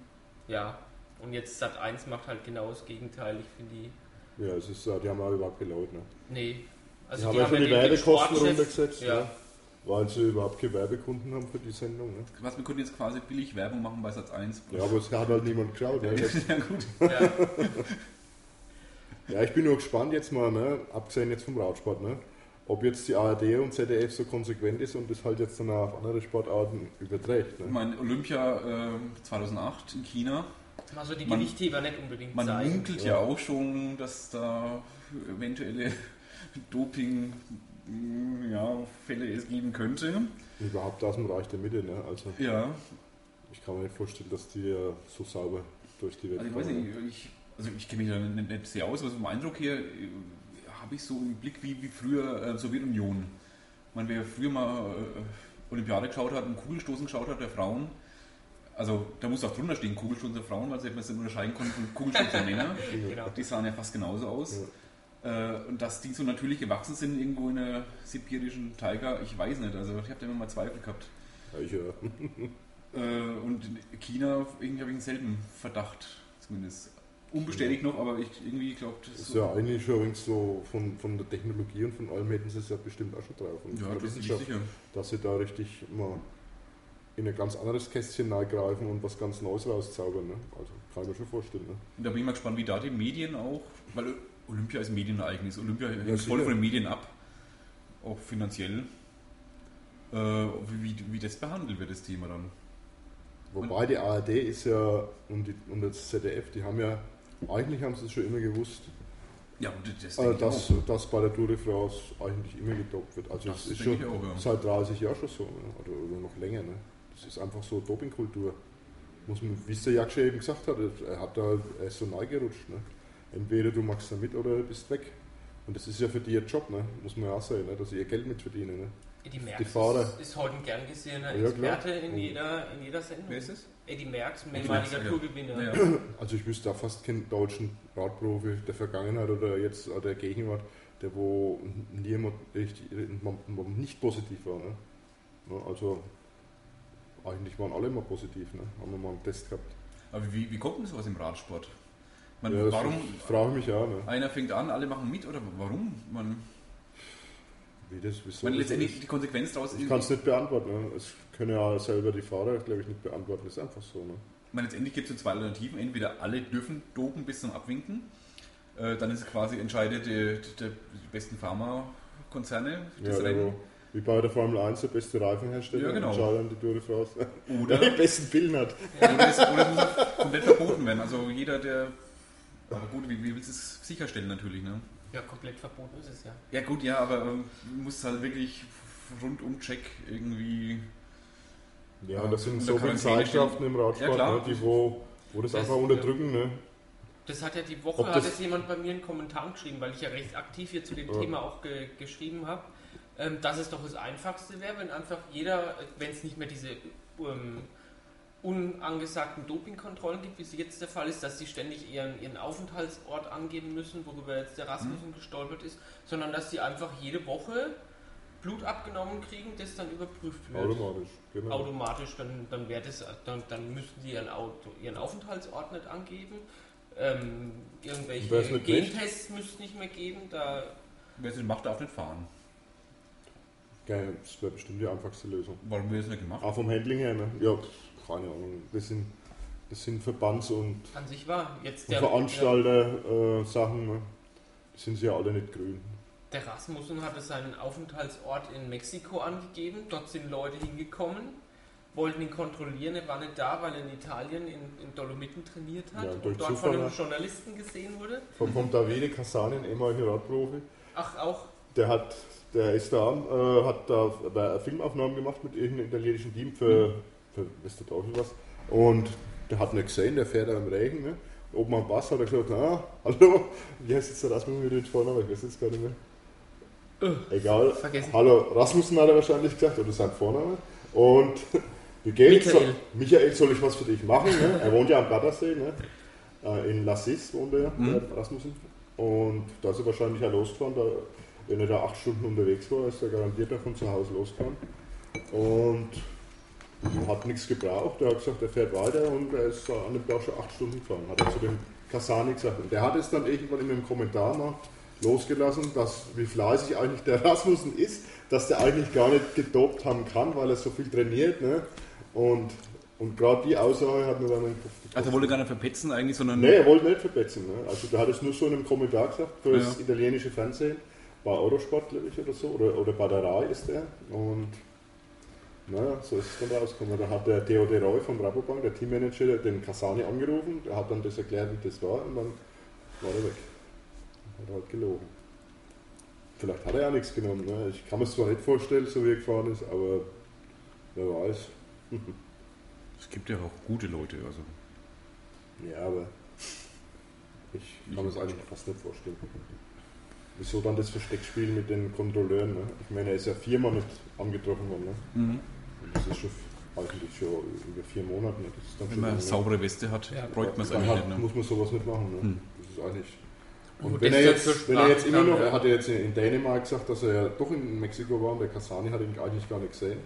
A: ja, und jetzt Sat 1 macht halt genau das Gegenteil. Ich finde die
C: Ja, es ist, die haben auch überhaupt gelohnt. Ne?
A: Nee.
C: Die
A: Also
C: haben ja schon die Werbekosten runtergesetzt,
A: Ja.
C: ne? weil sie überhaupt keine Werbekunden haben für die Sendung. Ne?
B: Was, wir können jetzt quasi billig Werbung machen bei Satz 1.
C: Ja, aber es hat halt niemand geschaut. Ne? Das, [laughs]
B: ja gut.
A: Ja.
C: ja, ich bin nur gespannt jetzt mal, ne? abgesehen jetzt vom Radsport, ne? ob jetzt die ARD und ZDF so konsequent ist und das halt jetzt dann auf andere Sportarten überträgt.
B: Ich
C: Ne?
B: meine, Olympia äh, 2008 in China.
A: Also die Gewichtheber nicht unbedingt
B: Man munkelt ja.
C: Ja.
B: auch schon, dass da eventuelle Doping mh, ja, Fälle es geben könnte.
C: Überhaupt aus dem Bereich der Mitte. Ne? Also
B: Ja,
C: ich kann mir nicht vorstellen, dass die äh, so sauber durch die Welt
B: also ich weiß nicht, ich, also ich kenne mich da nicht, nicht sehr aus, aber vom Eindruck her äh, habe ich so im Blick wie, wie früher äh, Sowjetunion. Man, wer früher mal äh, Olympiade geschaut hat und Kugelstoßen geschaut hat der Frauen, also da muss auch drunter stehen Kugelstoßen der Frauen, weil sie man es nicht unterscheiden konnte von Kugelstoßen der Männer. [laughs]
A: Genau.
B: Die sahen ja fast genauso aus. Äh, und dass die so natürlich gewachsen sind irgendwo in der sibirischen Taiga, ich weiß nicht. Also ich habe da immer mal Zweifel gehabt.
C: Ja, ich, äh, [laughs]
B: Äh, und in China irgendwie habe ich einen selben Verdacht, zumindest. Unbestätigt noch, aber ich irgendwie glaube, das ist
C: ist ja eigentlich schon übrigens so von, von der Technologie und von allem hätten sie es ja bestimmt auch schon drauf. Und
B: ja, das ist sicher.
C: dass sie da richtig mal in ein ganz anderes Kästchen greifen und was ganz Neues rauszaubern. Ne? Also kann ich mir schon vorstellen. Ne?
B: Und da bin ich mal gespannt, wie da die Medien auch, weil Olympia ist Medienereignis. Olympia hängt
C: Ja,
B: voll von den Medien ab, auch finanziell. Äh, wie, wie, das behandelt wird, das Thema dann.
C: Wobei die ARD ist ja und, die, und das ZDF, die haben ja, eigentlich haben sie es schon immer gewusst,
B: Ja, und das ich
C: dass, dass bei der Tour de France eigentlich immer gedopt wird. Also
B: Das
C: es ist schon
B: auch, ja.
C: seit 30 Jahren schon so, ne? oder, oder noch länger. Ne? Das ist einfach so Dopingkultur. Muss man, wie es der Jaksche eben gesagt hat, er hat da er ist so neu gerutscht. Ne? Entweder du machst da mit oder du bist weg. Und das ist ja für die ihr Job, ne? muss man ja auch sagen, ne? dass sie ihr Geld mitverdienen. Ne?
A: Eddie Merckx
C: Die Fahrer.
A: ist, ist heute ein gern gesehener
C: Ja, klar.
A: Experte in,
C: Oh.
A: jeder, in jeder Sendung.
B: Wer ist es?
A: Eddie Merckx, mehrmaliger
B: ja.
A: Tourgewinner.
B: Ja. [clears throat]
C: Also ich wüsste da fast keinen deutschen Radprofi der Vergangenheit oder jetzt oder der Gegenwart, der wo niemand richtig, nicht positiv war. Ne? Ne, Also eigentlich waren alle immer positiv, ne? haben wir mal einen Test gehabt.
B: Aber wie, wie kommt denn sowas im Radsport? Man,
C: Ja,
B: warum
C: frage ich mich auch. Ne?
B: einer fängt an, alle machen mit oder warum? Man,
C: Wie das, wieso
B: man
C: das
B: letztendlich
C: ist.
B: die Konsequenz daraus
C: Ich kann es nicht beantworten. Ne? Es können ja selber die Fahrer, glaube ich, nicht beantworten. Das ist einfach so. Ne?
B: Meine, letztendlich gibt es so zwei Alternativen. Entweder alle dürfen dopen bis zum Abwinken. Äh, dann ist es quasi entscheidet die, die, die besten Pharmakonzerne das
C: Ja,
B: Rennen.
C: wie bei der Formel 1 der beste Reifenhersteller
B: Ja, genau.
C: entscheidet die Tour de France.
B: Oder, [laughs]
C: Der die besten Pillen hat.
B: oder, es, oder es muss komplett verboten werden. Also jeder, der. Aber gut, wie, wie willst du es sicherstellen natürlich? Ne?
A: Ja, komplett verboten ist es ja.
B: Ja, gut, ja, aber ähm, du musst halt wirklich rundum Check irgendwie.
C: Ja,
B: Ja,
C: das sind so viele Zeitschriften im Radsport,
B: Ja,
C: ne, die wo, wo das,
A: Das-
C: einfach unterdrücken. Ne?
A: Das hat ja die Woche,
C: Ob
A: hat es jemand bei mir in Kommentaren geschrieben, weil ich ja recht aktiv hier zu dem
C: Ja.
A: Thema auch ge geschrieben habe, ähm, dass es doch das Einfachste wäre, wenn einfach jeder, wenn es nicht mehr diese ähm, unangesagten Dopingkontrollen gibt, wie es jetzt der Fall ist, dass sie ständig ihren, ihren Aufenthaltsort angeben müssen, worüber jetzt der Rasmussen gestolpert ist, sondern dass sie einfach jede Woche Blut abgenommen kriegen, das dann überprüft wird.
C: Automatisch, genau.
A: automatisch, dann, dann, wäre das, dann, dann müssten die ihren, Auto, ihren Aufenthaltsort nicht angeben. Ähm, irgendwelche Gentests müsste es nicht mehr geben. Da,
B: Wer es nicht macht, darf nicht fahren.
C: Geil, das wäre bestimmt die einfachste Lösung.
B: Warum wird es nicht gemacht?
C: Auch vom Handling her, ne? Ja, keine Ahnung. Das sind, das sind Verbands- und,
A: an sich war jetzt der,
C: Veranstalter-Sachen. ne? Die sind sie ja alle nicht grün.
A: der, Rasmussen hatte seinen Aufenthaltsort in Mexiko angegeben. Dort sind Leute hingekommen, wollten ihn kontrollieren. Er war nicht da, weil er in Italien in, in Dolomiten trainiert hat
C: Ja,
A: und dort
C: Zufall,
A: von einem
C: ne?
A: Journalisten gesehen wurde.
C: Vom, vom Davide Kassanin, ehemaliger Radprofi,
A: Ach, auch
C: der hat, der ist da, äh, hat da äh, Filmaufnahmen gemacht mit irgendeinem italienischen Team für, für weiß der Teufel was. Und der hat nicht gesehen, der fährt da im Regen, ne? Oben am Bass hat er gesagt, ah, hallo, [laughs] wie heißt jetzt der Rasmussen mit den Vornamen? Ich weiß jetzt gar nicht mehr. Egal.
A: vergessen.
C: Hallo, Rasmussen hat er wahrscheinlich gesagt, oder sein Vorname. Und wie geht's? [laughs]
A: Michael.
C: Soll, Michael, soll ich was für dich machen? Ne? Er wohnt ja am Gardasee, ne? Äh, in Lassis wohnt er,
B: Mhm.
C: Rasmussen. Und da ist er wahrscheinlich auch losgefahren. Da, wenn er da acht Stunden unterwegs war, ist er garantiert auch von zu Hause losgefahren. Und hat nichts gebraucht. Er hat gesagt, er fährt weiter und er ist an dem Tag schon acht Stunden gefahren. Hat er zu dem Kasani gesagt. Und der hat es dann irgendwann in einem Kommentar mal losgelassen, dass wie fleißig eigentlich der [laughs] Rasmussen ist, dass der eigentlich gar nicht gedopt haben kann, weil er so viel trainiert. Ne? Und, und gerade die Aussage hat mir dann den Kopf gekostet.
B: Also er wollte gar nicht verpetzen eigentlich, sondern
C: Nee, er wollte nicht verpetzen. Ne? Also der hat es nur so in einem Kommentar gesagt für das
B: Ja.
C: italienische Fernsehen. Bei Eurosport, glaube ich, oder so. Oder, oder bei der RAI ist der. Und naja, so ist es dann rausgekommen. Da hat der Theo De Roy vom Rabobank, der Teammanager, den Kasani angerufen. Der hat dann das erklärt, wie das war. Und dann war er weg. Hat er halt gelogen. Vielleicht hat er ja nichts genommen. Ne? Ich kann mir es zwar nicht vorstellen, so wie er gefahren ist, aber wer weiß. [laughs]
B: es gibt ja auch gute Leute. Also.
C: Ja, aber ich kann mir das eigentlich fast nicht vorstellen. Wieso dann das Versteckspiel mit den Kontrolleuren? Ne? Ich meine, er ist ja viermal nicht angetroffen worden. Ne?
B: Mhm.
C: Das ist schon eigentlich schon über vier Monate. Ne? Das ist dann
B: Wenn man eine saubere Weste hat,
A: Ja.
B: bräuchte man es eigentlich
C: hat,
B: nicht. Ne?
C: muss man sowas nicht machen. Ne?
B: Hm.
C: Das ist eigentlich.
A: Und
C: Und wenn er,
A: jetzt
C: wenn er jetzt immer noch, er hat ja jetzt in Dänemark gesagt, dass er ja doch in Mexiko war und der Kasani hat ihn eigentlich gar nicht gesehen,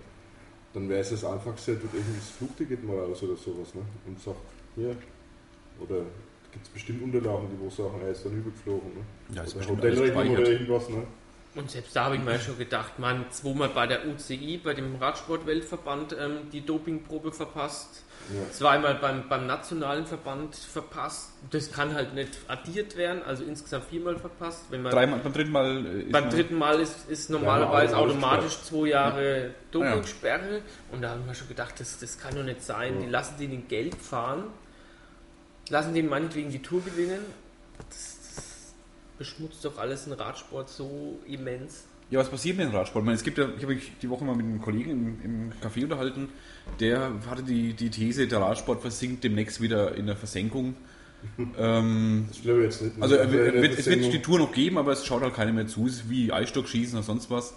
C: dann wäre es das Einfachste, er tut irgendwie das Flugticket mal aus oder sowas ne? und sagt, hier, oder gibt es bestimmt Unterlagen, die wo sagen, er ist dann übergeflogen. Ne?
B: Ja, ist
C: oder Hotelrechnung oder irgendwas. Ne?
A: Und selbst da habe ich mir schon gedacht, man, zweimal bei der UCI, bei dem Radsport-Weltverband, ähm, die Dopingprobe verpasst,
C: Ja.
A: zweimal beim, beim nationalen Verband verpasst. Das kann halt nicht addiert werden, also insgesamt viermal verpasst. Wenn man
B: Dreimal, beim dritten Mal äh, ist
A: beim dritten Mal ist, ist normalerweise
C: Ja,
A: automatisch zwei Jahre
B: Ah,
A: Dopingsperre. Und da haben wir schon gedacht, das, das kann doch nicht sein.
C: Ja.
A: Die lassen den in Geld fahren, lassen den meinetwegen die Tour gewinnen. Das beschmutzt doch alles den Radsport so immens.
B: Ja, was passiert mit dem Radsport? Ich, meine, es gibt ja, ich habe mich die Woche mal mit einem Kollegen im, im Café unterhalten, der hatte die, die These, der Radsport versinkt demnächst wieder in der Versenkung. [laughs] ähm,
C: Das glaube ich jetzt nicht.
B: also wird- es wird die Tour noch geben, aber es schaut halt keiner mehr zu. Es ist wie Eisstockschießen oder sonst was.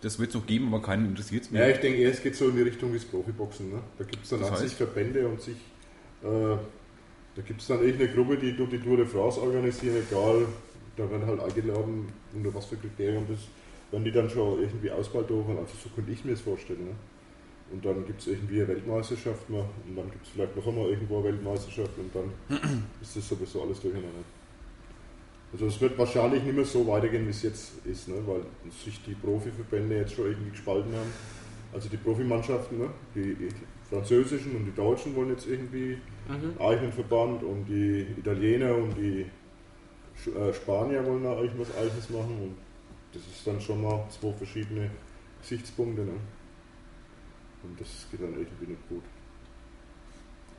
B: Das wird es noch geben, aber keinen interessiert es
C: Ja,
B: mehr.
C: ich denke, eher, es geht so in die Richtung wie das Profiboxen. Ne? Da gibt es dann
B: Das heißt?
C: sich Verbände und sich. Äh, da gibt es dann irgendeine Gruppe, die tut die Tour de France organisieren, egal. Da werden halt eingeladen, unter was für Kriterien das. Wenn die dann schon irgendwie Auswahl dürfen, also so könnte ich mir das vorstellen. Ne? Und dann gibt es irgendwie eine Weltmeisterschaft mal und dann gibt es vielleicht noch einmal irgendwo eine Weltmeisterschaft und dann [clears throat] ist das sowieso alles durcheinander. Also es wird wahrscheinlich nicht mehr so weitergehen, wie es jetzt ist, ne? weil sich die Profiverbände jetzt schon irgendwie gespalten haben. Also die Profimannschaften, ne? die französischen und die deutschen wollen jetzt irgendwie
A: Mhm.
C: einen eigenen Verband und die Italiener und die Spanier wollen da eigentlich was eigenes machen und das ist dann schon mal zwei verschiedene Gesichtspunkte. Ne? Und das geht dann irgendwie nicht gut.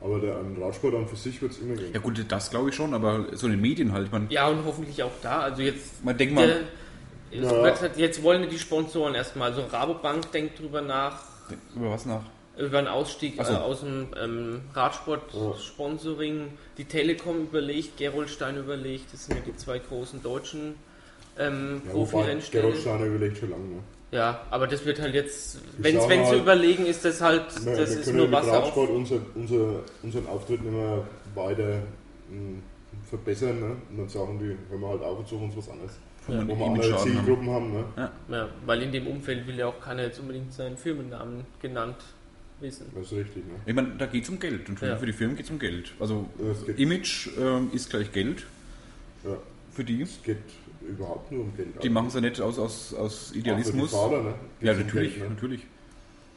C: Aber der an Radsport an für sich wird es immer gehen.
B: Ja gut, das glaube ich schon, aber so in den Medien halt. Man,
A: Ja, und hoffentlich auch da. Also jetzt,
B: man denkt mal,
A: es
C: Ja.
A: wird halt, jetzt wollen die Sponsoren erstmal. Also Rabobank denkt drüber nach,
B: über was nach?
A: Über einen Ausstieg
B: so.
A: äh, aus dem ähm, Radsport-Sponsoring. Die Telekom überlegt, Gerolstein überlegt, das sind ja die zwei großen deutschen ähm,
C: Ja, wobei
A: Profi-Rennstellen.
C: Gerolsteiner überlegt schon lange. Ne?
A: Ja, aber das wird halt jetzt, wenn wenn sie
C: mal,
A: überlegen, ist das halt,
C: Wir,
A: das ist nur
C: ja
A: Wasser auf.
C: Radsport unser, unser, unseren Auftritt immer weiter mh, verbessern. Ne? Und dann sagen die, wenn wir halt auf und zu uns was anderes.
B: Wo man
C: Wo wir andere
B: haben.
C: Zielgruppen haben. Ne?
A: Ja, weil in dem Umfeld will ja auch keiner jetzt unbedingt seinen Firmennamen genannt wissen.
C: Das ist richtig. Ne?
B: Ich meine, da geht es um Geld. Und für,
A: Ja.
B: für die Firmen geht es um Geld. Also Image ähm, ist gleich Geld
C: ja,
B: für die.
C: es geht überhaupt nur um Geld.
B: Die machen es ja nicht aus, aus, aus Idealismus.
C: Auch für die Fahrer, ne?
B: Ja, natürlich,
C: Geld, ne?
B: natürlich.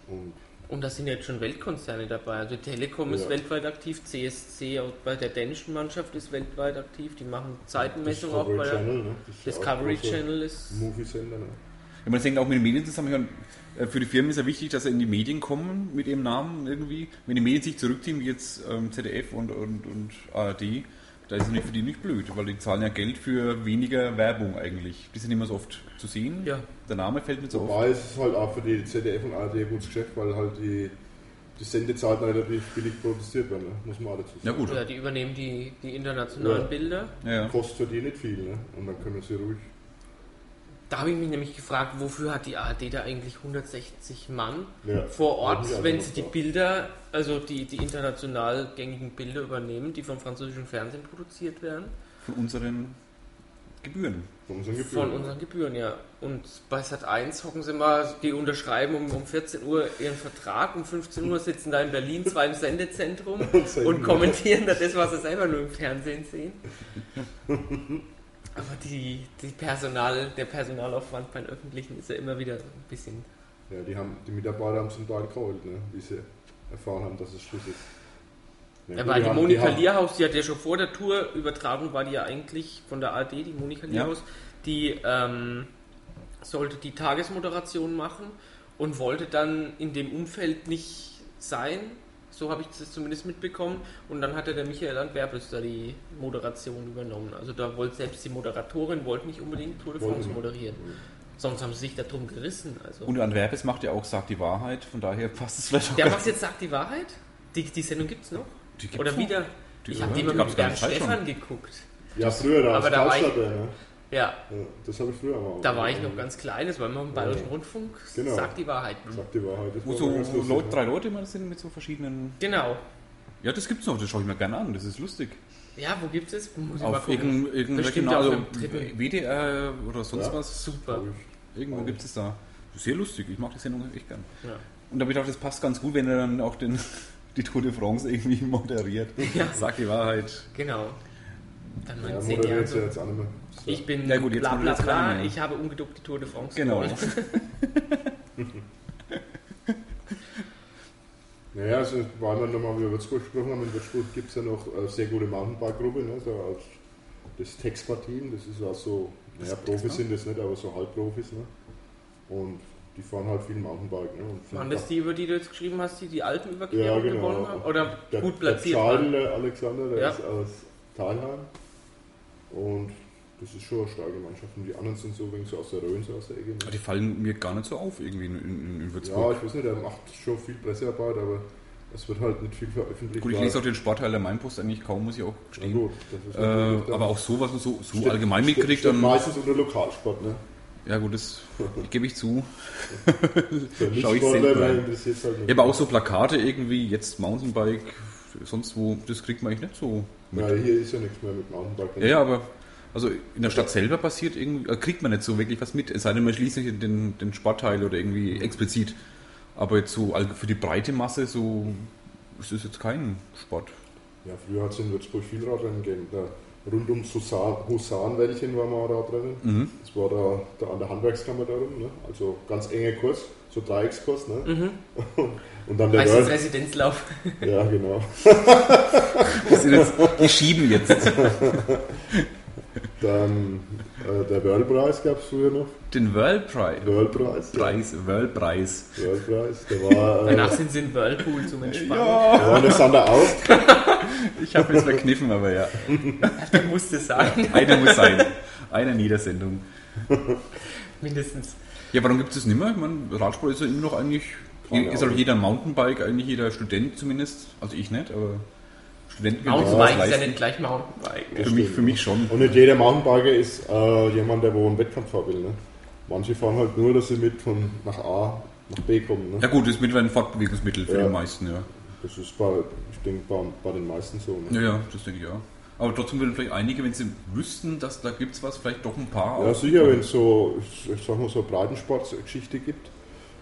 C: Und
A: Und da sind jetzt schon Weltkonzerne dabei. Also Telekom ist
C: Ja.
A: weltweit aktiv, CSC auch bei der dänischen Mannschaft ist weltweit aktiv. Die machen Zeitenmessung auch
C: Discovery
A: bei der
C: Channel, ne? Ist
A: Discovery Channel ist.
C: Movie-Sender. Ne?
B: Wenn man denkt, auch mit den Medien zusammenhören, äh, für die Firmen ist ja wichtig, dass sie in die Medien kommen mit ihrem Namen irgendwie. Wenn die Medien sich zurückziehen, wie jetzt ähm, ZDF und, und, und ARD, da ist es nicht für die nicht blöd, weil die zahlen ja Geld für weniger Werbung eigentlich. Die sind immer so oft zu sehen.
A: Ja.
B: Der Name fällt mir so.
C: Wobei es ist halt auch für die ZDF und ARD ein gutes Geschäft, weil halt die, die Sendezeiten relativ billig produziert werden, ne? muss man auch dazu sagen.
B: Ja gut.
A: Ja, die übernehmen die, die internationalen
C: Ja.
A: Bilder.
B: Ja.
C: Kostet für die nicht viel, ne? Und dann können sie ruhig.
A: Da habe ich mich nämlich gefragt, wofür hat die ARD da eigentlich 160 Mann
C: Ja,
A: vor Ort,
C: eigentlich
A: wenn sie die. Bilder, also die, die international gängigen Bilder übernehmen, die vom französischen Fernsehen produziert werden?
B: Von unseren Gebühren.
C: Von unseren Gebühren.
A: Von unseren Gebühren, ja. Und bei Sat 1 hocken sie mal, die unterschreiben um, um 14 Uhr ihren Vertrag, um 15 Uhr sitzen da in Berlin, zwar im Sendezentrum [laughs]
C: senden,
A: und kommentieren da das, was sie selber nur im Fernsehen sehen. [laughs] Aber die, die Personal, der Personalaufwand beim Öffentlichen ist ja immer wieder ein bisschen.
C: Ja, die, haben, die Mitarbeiter haben zum Teil geholt, ne? wie sie erfahren haben, dass es Schluss ist.
A: Ja, weil die
C: haben-
A: Monika
C: haben-
A: Lierhaus, die hat ja schon vor der Tour übertragen, war die ja eigentlich von der ARD, die Monika
B: Ja.
A: Lierhaus, die ähm, sollte die Tagesmoderation machen und wollte dann in dem Umfeld nicht sein. So habe ich das zumindest mitbekommen. Und dann hatte der Michael Antwerpes da die Moderation übernommen. Also da wollte selbst die Moderatorin wollte nicht unbedingt Tour de France moderieren. Sonst haben sie sich darum gerissen. Also.
B: Und Antwerpes macht ja auch, sagt die Wahrheit, von daher passt es vielleicht auch
A: der macht jetzt sagt die Wahrheit? Die, die Sendung gibt es noch?
B: Die gibt's
A: Oder
B: noch.
A: wieder?
B: Die-
A: ich habe
B: ja,
A: die immer mit Bernd
B: Zeit schon.
A: Stefan geguckt.
C: Ja, früher, da
A: Aber da war ich-
C: Karlstadter, ne?
A: Ja,
C: Ja, das habe ich früher mal.
A: da war ich noch ganz klein, das war immer im Bayerischen
C: Ja.
A: Rundfunk.
C: Genau.
A: Sagt die Wahrheit.
C: Sagt die Wahrheit. Das
B: Wo so Leute, drei Leute immer sind mit so verschiedenen.
A: Genau.
B: Ja, das gibt's noch, das schaue ich mir gerne an, das ist lustig.
A: Ja, wo gibt es? Muss ich mal
B: Auf
A: gucken.
B: irgendeinem Regional,
A: auch
B: also. WDR oder sonst
C: Ja.
B: was.
A: Super.
B: Irgendwo gibt es da. Sehr lustig, ich mag die Sendung echt gern.
A: Ja.
B: Und da habe ich gedacht, das passt ganz gut, wenn er dann auch den, [laughs] die Tour de France irgendwie moderiert.
A: Ja.
B: Sag die Wahrheit.
A: Genau. Dann
C: Ja,
A: mein zehn Jahre
C: moderiert
A: so.
C: ja jetzt auch nicht mehr.
A: Ich bin
B: Ja, gut, jetzt
A: bla bla
B: keiner
A: bla.
B: mehr.
A: Ich habe ungeduckt die Tour de France
B: Genau. [laughs]
C: Naja, also, weil wir nochmal über Würzburg gesprochen haben, in Würzburg gibt es ja noch eine sehr gute Mountainbike-Gruppe, ne? so als das Textpartien, das ist auch so, naja, Profis sind das nicht, aber so Halbprofis. Ne? Und die fahren halt viel Mountainbike. Ne? Und
A: Waren das die, über die du jetzt geschrieben hast, die die Alpenüberquerung
C: Ja, genau.
A: gewonnen haben? Oder
C: der,
A: gut platziert
C: der? Charles Alexander, der
A: Ja.
C: ist aus Thalheim. Und das ist schon eine starke Mannschaft. Und die anderen sind so wegen so aus der Rhön, so aus der Ecke. Ne?
B: die fallen mir gar nicht so auf irgendwie in, in, in
C: Ja,
B: Würzburg.
C: ich weiß nicht, der macht schon viel Pressearbeit, aber es wird halt nicht viel veröffentlicht.
B: Gut, ich lese auch den Sportteil der Mainpost eigentlich kaum, muss ich auch
C: Ja,
B: gestehen.
C: gut, das ist
B: Äh, aber auch so, was man so, so
C: Steht-
B: allgemein
C: steht-
B: mitkriegt,
C: steht
B: dann.
C: meistens unter Lokalsport, ne?
B: Ja, gut, das [laughs] gebe ich zu. Schau ich
C: der
B: rein.
C: halt.
B: Ja, aber auch so Plakate irgendwie, jetzt Mountainbike, sonst wo, das kriegt man eigentlich nicht so mit.
C: Ja, hier ist ja nichts mehr mit Mountainbike.
B: Ja, ja, aber also in der Stadt selber passiert irgendwie, äh, kriegt man nicht so wirklich was mit, es sei denn, man schließt nicht den, den Sportteil oder irgendwie explizit. Aber jetzt so für die breite Masse, so ist es jetzt kein Sport.
C: Ja, früher hat es in Würzburg viel Radrennen gegeben. Da rund um Husan, Husanwäldchen war mal Radrennen.
B: Mhm.
C: Das war da, da an der Handwerkskammer da rum, ne? Also ganz enger Kurs, so Dreieckskurs, ne?
A: Mhm.
C: Und dann der World.
A: Residenzlauf?
C: Ja, genau. [laughs] [laughs]
B: Das sind jetzt, die schieben jetzt [laughs] [laughs]
C: Dann äh, der Worldpreis gab es früher noch.
B: den World Prize.
C: Worldpreis. Ja.
B: Preis, World Preis.
C: Worldpreis. Der war, [laughs] äh,
A: Danach sind sie in Whirlpool zum Entspannen.
B: Ja,
C: der war in der Sander auch. [laughs]
B: ich habe jetzt verkniffen, aber ja.
A: Das musste sein.
B: Einer muss sein. Einer in jeder Sendung.
A: Mindestens.
B: Ja, warum gibt es das nicht mehr? Ich meine, Radsport ist ja immer noch eigentlich,
C: Keine
B: ist halt
C: Ahnung.
B: jeder ein Mountainbike, eigentlich jeder Student zumindest. Also ich nicht, aber Das
A: Mountainbike ist ja nicht gleich Mountainbike. Ne?
B: Für mich, für mich schon.
C: Und nicht jeder Mountainbiker ist äh, jemand, der wo einen Wettkampf haben will. Ne? Manche fahren halt nur, dass sie mit von nach A nach B kommen. Ne?
B: Ja gut, das ist mittlerweile ein Fortbewegungsmittel für
C: Ja.
B: die meisten, ja.
C: Das ist bei, ich denke, bei, bei den meisten so. Ne?
B: Ja, ja, das denke ich auch. Aber trotzdem würden vielleicht einige, wenn sie wüssten, dass da gibt es was, vielleicht doch ein paar
C: Ja, sicher, wenn es so, ich sag mal, so eine Breitensportgeschichte gibt.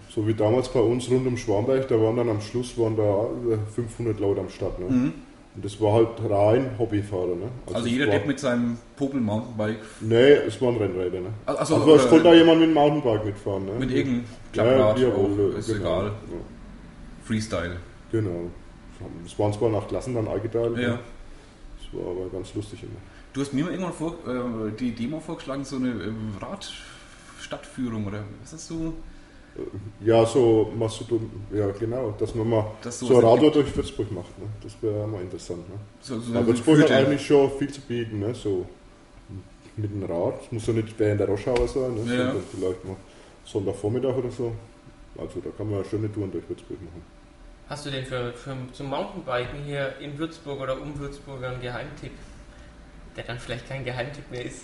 C: So wie damals bei uns rund um Schwarmberg, da waren dann am Schluss waren da über 500 Leute am Start. Ne?
B: Mhm.
C: Und das war halt rein Hobbyfahrer. Ne?
B: Also
C: es
B: jeder
C: war,
B: Depp mit seinem Popel Mountainbike,
C: Nee, es waren Rennräder. Ne?
B: also, also
C: Also es
B: oder
C: konnte auch jemand mit dem Mountainbike mitfahren. Ne?
B: mit irgendeinem
C: ja,
B: Klapprad,
C: wie
B: auch, ist
C: genau.
B: egal,
C: Ja,
B: Freestyle.
C: genau. Das waren zwar nach Klassen dann eingeteilt.
B: Ja.
C: ne? Das war aber ganz lustig immer.
B: Du hast mir mal irgendwann vor, äh, die Demo vorgeschlagen, so eine ähm, Radstadtführung oder was hast du?
C: Ja, so super, ja genau, dass man mal
B: Das
C: so, ein Radtour
B: gibt.
C: durch Würzburg macht. Ne? Das wäre mal interessant. Ne?
B: So, so
C: Würzburg hat eigentlich schon viel zu bieten, ne? so mit dem Rad. Es muss ja nicht während der Roschauer sein, ne?
B: Ja.
C: sondern vielleicht mal Sonntagvormittag oder so. Also da kann man ja schöne Touren durch Würzburg machen.
A: Hast du denn für, für zum Mountainbiken hier in Würzburg oder um Würzburg einen Geheimtipp? Der dann vielleicht kein Geheimtipp mehr ist.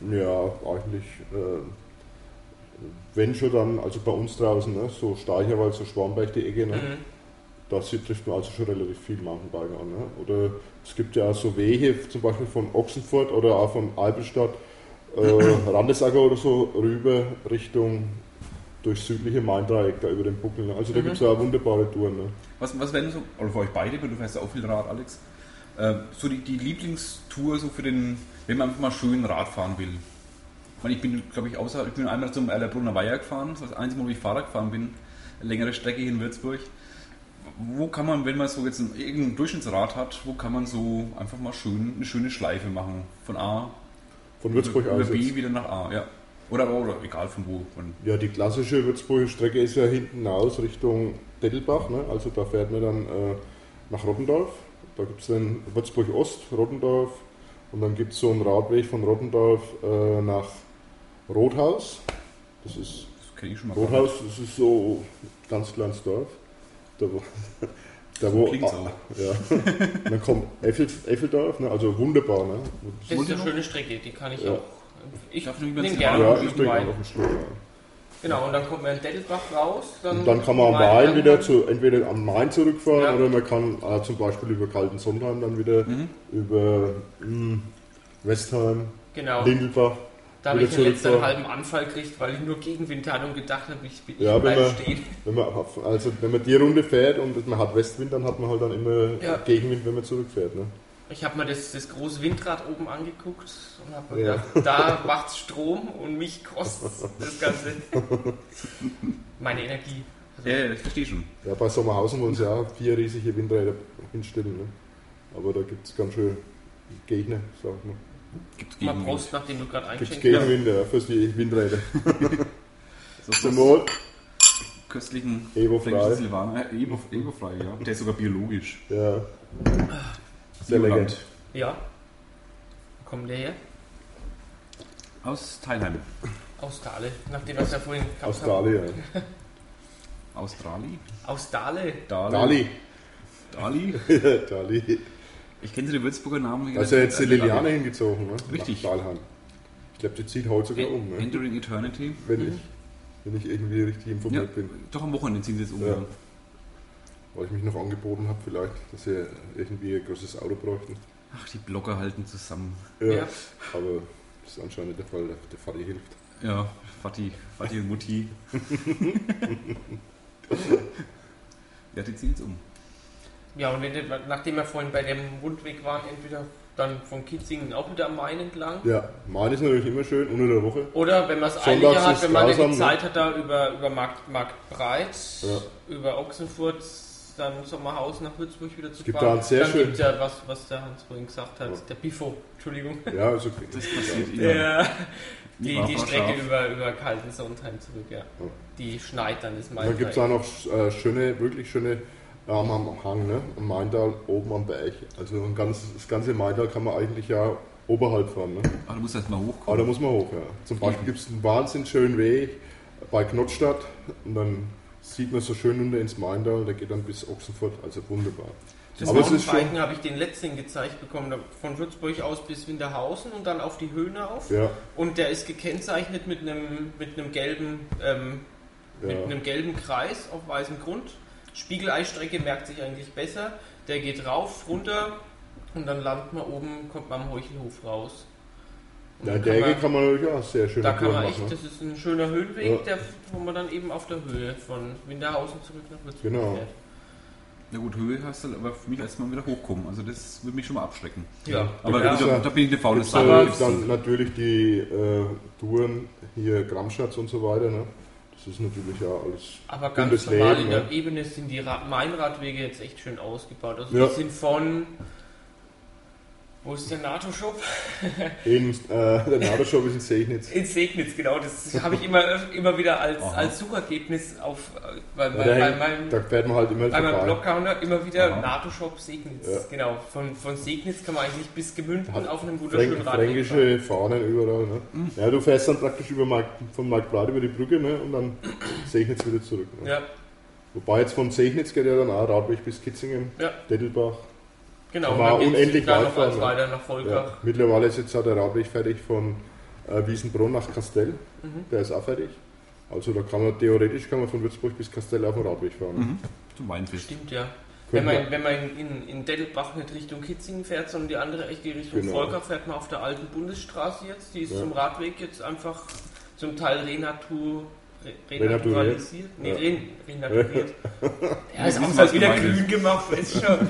C: Ja, eigentlich, äh, wenn schon dann, also bei uns draußen, ne? so Steicherwald, so Schwarmberg die Ecke, ne?
A: Mhm.
C: da trifft man also schon relativ viel Mountainbiker an. Ne? Oder es gibt ja auch so Wege, zum Beispiel von Ochsenfurt oder auch von Albelstadt, äh, [clears throat] Randesacker oder so, rüber Richtung durch südliche Main-Dreieck, da über den Buckel. Ne? Also da
A: Mhm.
C: gibt es ja auch wunderbare Touren. Ne?
B: Was, was wären so, oder für euch beide, weil du fährst ja auch viel Rad, Alex, äh, so die, die Lieblingstour so für den, wenn man einfach mal schön Rad fahren will? Ich, meine, ich bin, glaube ich, außer, ich bin einmal zum Erlerbrunner Weiher gefahren, das war das einzige Mal, wo ich Fahrrad gefahren bin, eine längere Strecke hier in Würzburg. Wo kann man, wenn man so jetzt ein, irgendein Durchschnittsrad hat, wo kann man so einfach mal schön eine schöne Schleife machen? Von A
C: Von Würzburg
B: über
C: aus.
B: B
C: jetzt.
B: wieder nach A, ja. Oder, oder egal von wo. Von,
C: Ja, die klassische Würzburger Strecke ist ja hinten aus Richtung Dettelbach. Ne? Also da fährt man dann äh, nach Rottendorf. Da gibt es dann Würzburg Ost, Rottendorf. Und dann gibt es so einen Radweg von Rottendorf äh, nach Rothaus. Das ist
B: das kenne ich schon mal.
C: Rothaus, das ist so ein ganz kleines Dorf. Da wo, [laughs] da
B: So
C: wo
B: klingt's auch. [laughs]
C: ja. dann kommt Effel, Effeldorf, ne? also wunderbar. Ne?
A: Das ist eine schöne Strecke, die kann ich
C: Ja.
A: auch. Ich
B: ich
A: nehme gerne
C: Ja,
A: noch
C: ich bringe auch einen Schluck. Ja.
A: Genau, und dann kommt man in Dettelbach raus. Dann,
C: Und dann kann man am Main
A: dann-
C: wieder zu, entweder am Main zurückfahren
A: Ja.
C: oder man kann äh, zum Beispiel über Kaltensonnheim dann wieder
B: Mhm.
C: über mh, Westheim,
A: Genau.
C: Lindelbach.
A: Da habe ich den letzten einen halben Anfall gekriegt, weil ich nur Gegenwind hatte und gedacht habe, ich, ich
C: Ja,
A: bleibe
C: man-
A: stehen.
C: Wenn man, also wenn man die Runde fährt und man hat Westwind, dann hat man halt dann immer
A: Ja.
C: Gegenwind, wenn man zurückfährt. Ne?
A: Ich habe mir das, das große Windrad oben angeguckt und habe mir
C: Ja.
A: gedacht, da [laughs] macht's Strom und mich kostet das Ganze. [laughs] Meine Energie. Also,
B: Ja, ja, ich verstehe schon.
C: Ja, bei Sommerhausen wollen sie auch vier riesige Windräder hinstellen. Ne? Aber da gibt es ganz schön Gegner, sag ich mal.
B: Gibt's
A: Mal
B: Gegenwind.
A: Prost, nachdem du gerade
C: Gibt es
A: eingeschenkt hast.
C: Gegenwind ja, für die Windräder.
B: So
C: Zum Wohl,
B: köstlichen
C: Evo-frei.
B: fränkischen Silvaner. Äh, Evo, Evo-frei, ja. Der ist sogar biologisch.
C: Ja. Sehr lecker.
A: Ja. Wo kommt der her?
B: Aus Thailand.
A: Aus Dale. Nachdem wir es ja vorhin gehabt
C: Aus. Dali, ja.
B: Australi?
A: Aus Dale.
B: Dali.
C: Dali.
B: Dali? [laughs]
C: Dali.
B: Ich kenne die Würzburger Namen.
C: Ist ja jetzt die Liliane hingezogen, ne?
B: Richtig.
C: Nach Dahlheim. Ich glaube, die zieht heute sogar um, ne?
B: Entering Eternity.
C: Wenn
A: Mhm.
C: ich, wenn ich irgendwie richtig
B: Ja,
C: informiert bin.
B: doch am Wochenende ziehen sie jetzt um.
C: Ja. Weil ich mich noch angeboten habe, vielleicht, dass sie irgendwie ein großes Auto bräuchten.
B: Ach, die Blocker halten zusammen.
C: Ja.
A: Ja.
C: Aber das ist anscheinend der Fall. Der, der Vati hilft.
B: Ja, Vati, Vati und Mutti. [laughs] ja, die ziehen jetzt um.
A: Ja, und wenn der, nachdem wir vorhin bei dem Rundweg waren, entweder dann von Kitzingen auch wieder am Main entlang.
C: Ja, Main ist natürlich immer schön, unter der Woche.
A: Oder wenn man es einiger hat,
C: ist
A: wenn man
C: grausam,
A: die
C: ne?
A: Zeit hat, da über, über Markt, Markt Breit,
C: Ja.
A: über Ochsenfurt, dann Sommerhausen nach Würzburg wieder zu
C: Es gibt
A: fahren.
C: da einen sehr
A: dann
C: schön-
A: gibt ja was, was der Hans vorhin gesagt hat,
C: Ja.
A: der Bifo, Entschuldigung.
C: Ja, ist okay.
B: Das passiert
C: ja. [laughs]
A: Ja.
B: Die
A: Die, Strecke
B: scharf.
A: über, über Kaltensonnheim zurück, ja. Die schneit dann das
C: Und
A: Main.
C: dann gibt es auch noch äh, schöne, wirklich schöne ähm, am Hang, ne? am Maintal, oben am Berg. Also ein ganz, das ganze Maintal kann man eigentlich ja oberhalb fahren. Ne?
B: Aber du musst erst mal
C: Aber
B: hochkommen.
C: da muss man hoch, ja. Zum Beispiel gibt es einen wahnsinnig schönen Weg bei Knottstadt und dann sieht man so schön runter ins Maintal, der geht dann bis Ochsenfurt, also wunderbar.
A: Das
C: Aber es ist schon,
A: Mountainbiken habe ich den letzten gezeigt bekommen, von Würzburg aus bis Winterhausen und dann auf die Höhne auf.
C: ja,
A: Und der ist gekennzeichnet mit einem, mit einem gelben ähm, mit
C: ja,
A: einem gelben Kreis auf weißem Grund. Spiegeleistrecke merkt sich eigentlich besser. Der geht rauf, runter und dann landet man oben, kommt man am Heuchelhof raus. Und
C: ja, der
A: kann
C: kann man natürlich auch sehr schön
A: da kann man
C: machen.
A: echt,
C: ne?
A: das ist ein schöner Höhenweg,
C: Ja.
A: der, wo man dann eben auf der Höhe von Winterhausen zurück nach Würzburg
C: Genau.
A: fährt.
B: Na gut, Höhe hast du, aber für mich erstmal wieder hochkommen. Also das würde mich schon mal abschrecken.
A: Ja,
B: Aber
C: Ja.
B: da, da bin ich eine faule Sache.
C: dann natürlich die äh, Touren hier Gramschatz und so weiter. Ne? Das ist natürlich ja alles.
A: Aber ganz normal
C: Leben,
A: in der
C: ne?
A: Ebene sind die Rad Mainradwege jetzt echt schön ausgebaut. Also
C: Ja.
A: die sind von wo ist der NATO-Shop?
C: In, äh, der Nadershop ist in Segnitz.
A: In Segnitz, genau. Das habe ich immer, immer wieder als,
B: Aha.
A: als Suchergebnis auf äh, bei,
C: Ja,
A: bei, bei
C: hängt-
A: meinem,
C: da fährt man halt immer
A: bei meinem. Blog-Counter immer wieder. NATO-Shop Segnitz.
C: Ja.
A: Genau. Von, von Segnitz kann man eigentlich bis Gemünden
C: Hat
A: auf einem wunderschönen fahren.
C: fränkische Fahnen überall. Ne?
A: Mhm.
C: Ja, du fährst dann praktisch über Mark, von Marktbreit über die Brücke ne? und dann [clears throat] Segnitz wieder zurück. Ne?
A: Ja,
C: Wobei jetzt von Segnitz geht ja dann auch Radweg bis Kitzingen,
A: Ja.
C: Dettelbach.
A: Genau.
C: Kann
A: Und
C: man unendlich
A: dann
C: weit
A: noch
C: fahren,
A: weiter nach
C: Ja.
A: Volkach.
C: Mittlerweile ist jetzt auch der Radweg fertig von äh, Wiesenbrunn nach Kastell.
A: Mhm.
C: Der ist auch fertig. Also da kann man theoretisch kann man von Würzburg bis Kastell auf dem Radweg fahren.
B: Mhm. Zum Weinfest.
A: Stimmt, ja. Wenn man, wenn man in, in Dettelbach nicht Richtung Kitzingen fährt, sondern die andere Ecke Richtung
C: Genau.
A: Volker, fährt man auf der alten Bundesstraße jetzt. Die ist
C: Ja.
A: zum Radweg jetzt einfach zum Teil renatur. Renaturalisiert. Nee,
C: Ja.
A: ren, renaturiert. [laughs] ja, ist auch halt wieder
B: ist.
A: grün gemacht, weißt schon.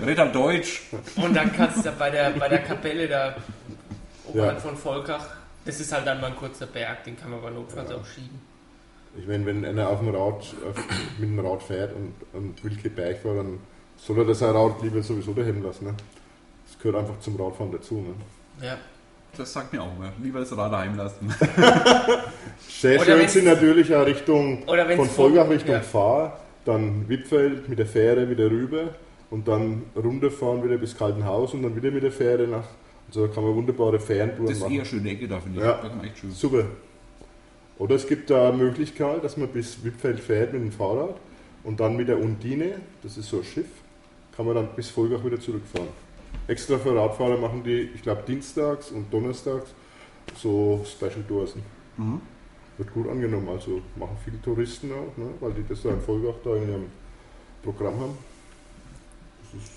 A: [laughs]
B: Red halt Deutsch.
A: Und dann kannst du bei der, bei der Kapelle da oberhalb
C: Ja.
A: von Volkach, das ist halt dann mal ein kurzer Berg, den kann man aber notfalls auch schieben.
C: Ich meine, wenn einer auf dem Rad, auf, mit dem Rad fährt und, und will kein Berg fahren, dann soll er das sein Rad lieber sowieso daheim lassen. Ne? Das gehört einfach zum Radfahren dazu. Ne?
A: Ja.
B: Das sagt mir auch immer. Lieber das Rad daheim lassen. [laughs]
C: Sehr
A: Oder
C: schön sind natürlich auch Richtung von Volgach Richtung
A: ja.
C: Fahr, dann Wippfeld mit der Fähre wieder rüber und dann runterfahren wieder bis Kaltenhaus und dann wieder mit der Fähre nach. Also da kann man wunderbare Fährentouren
B: Das ist
C: machen.
B: eher eine schöne Ecke da, finde ich.
C: Ja.
B: Schön.
C: Super. Oder es gibt da eine Möglichkeit, dass man bis Wippfeld fährt mit dem Fahrrad und dann mit der Undine, das ist so ein Schiff, kann man dann bis Volgach wieder zurückfahren. Extra für Radfahrer machen die, ich glaube, dienstags und donnerstags so Special Tours.
B: Mhm.
C: Wird gut angenommen, also machen viele Touristen auch, ne, weil die das da in Volgach da in ihrem Programm haben. Das ist,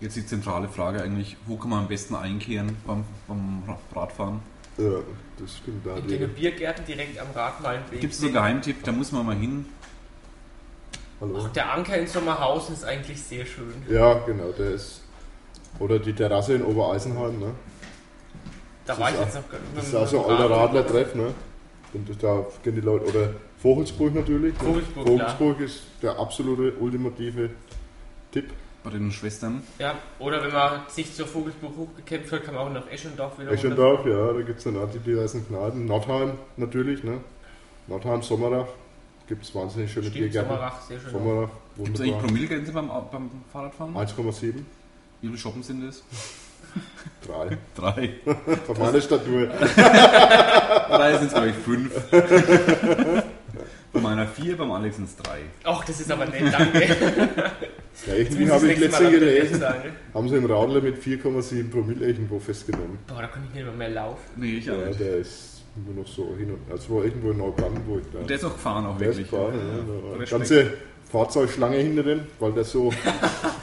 B: Jetzt die zentrale Frage eigentlich, wo kann man am besten einkehren beim, beim Ra- Radfahren?
C: ja, das stimmt. Da
A: In den Biergärten direkt am Radmalenweg.
B: Gibt es so einen Geheimtipp, da muss man mal hin.
C: Hallo.
A: Der Anker in Sommerhausen ist eigentlich sehr schön.
C: Ja, genau, der ist. Oder die Terrasse in Obereisenheim, ne?
A: Da
C: Das
A: war
C: ist
A: ich
C: auch-
A: jetzt noch gar-
C: Das ist auch so ein alter
A: Rad-
C: Radlertreff, ne? Und da gehen die Leute, oder Vogelsburg natürlich. ne?
A: Vogelsburg,
C: Vogelsburg ist der absolute ultimative Tipp.
B: Bei den Schwestern.
A: Ja, oder wenn man sich zur Vogelsburg hochgekämpft hat, kann man auch nach Eschendorf wieder
C: Eschendorf, ja, da gibt es dann auch die diversen Kneipen. Nordheim natürlich, ne? Nordheim, Sommerach, gibt es wahnsinnig schöne
A: Stimmt,
C: Biergärten.
A: Sommerach, sehr schön.
C: Sommerach,
B: Gibt es eigentlich. Promillegrenze beim, beim Fahrradfahren?
C: 1,7,
B: Wie viele Shoppen sind das?
C: 3.
B: Drei.
C: Von meiner Statur.
B: Drei sind es, glaube ich, fünf. Bei meiner vier, beim Alex sind es drei.
A: Ach, das ist aber nett, danke.
C: Ja,
A: Muss
C: habe ich letztens gelesen, haben sie einen Radler mit 4,7 Promille irgendwo festgenommen.
A: Boah, da kann ich nicht mehr, mehr laufen.
B: Nee, ich auch
C: Ja,
B: nicht.
C: der ist nur noch so hin und also war irgendwo in Neubrandenburg da.
B: Und der ist auch gefahren auch
C: Der ist
B: wirklich.
C: gefahren, ja.
B: Respekt.
C: ganze Fahrzeugschlange hinter dem, weil der so [laughs]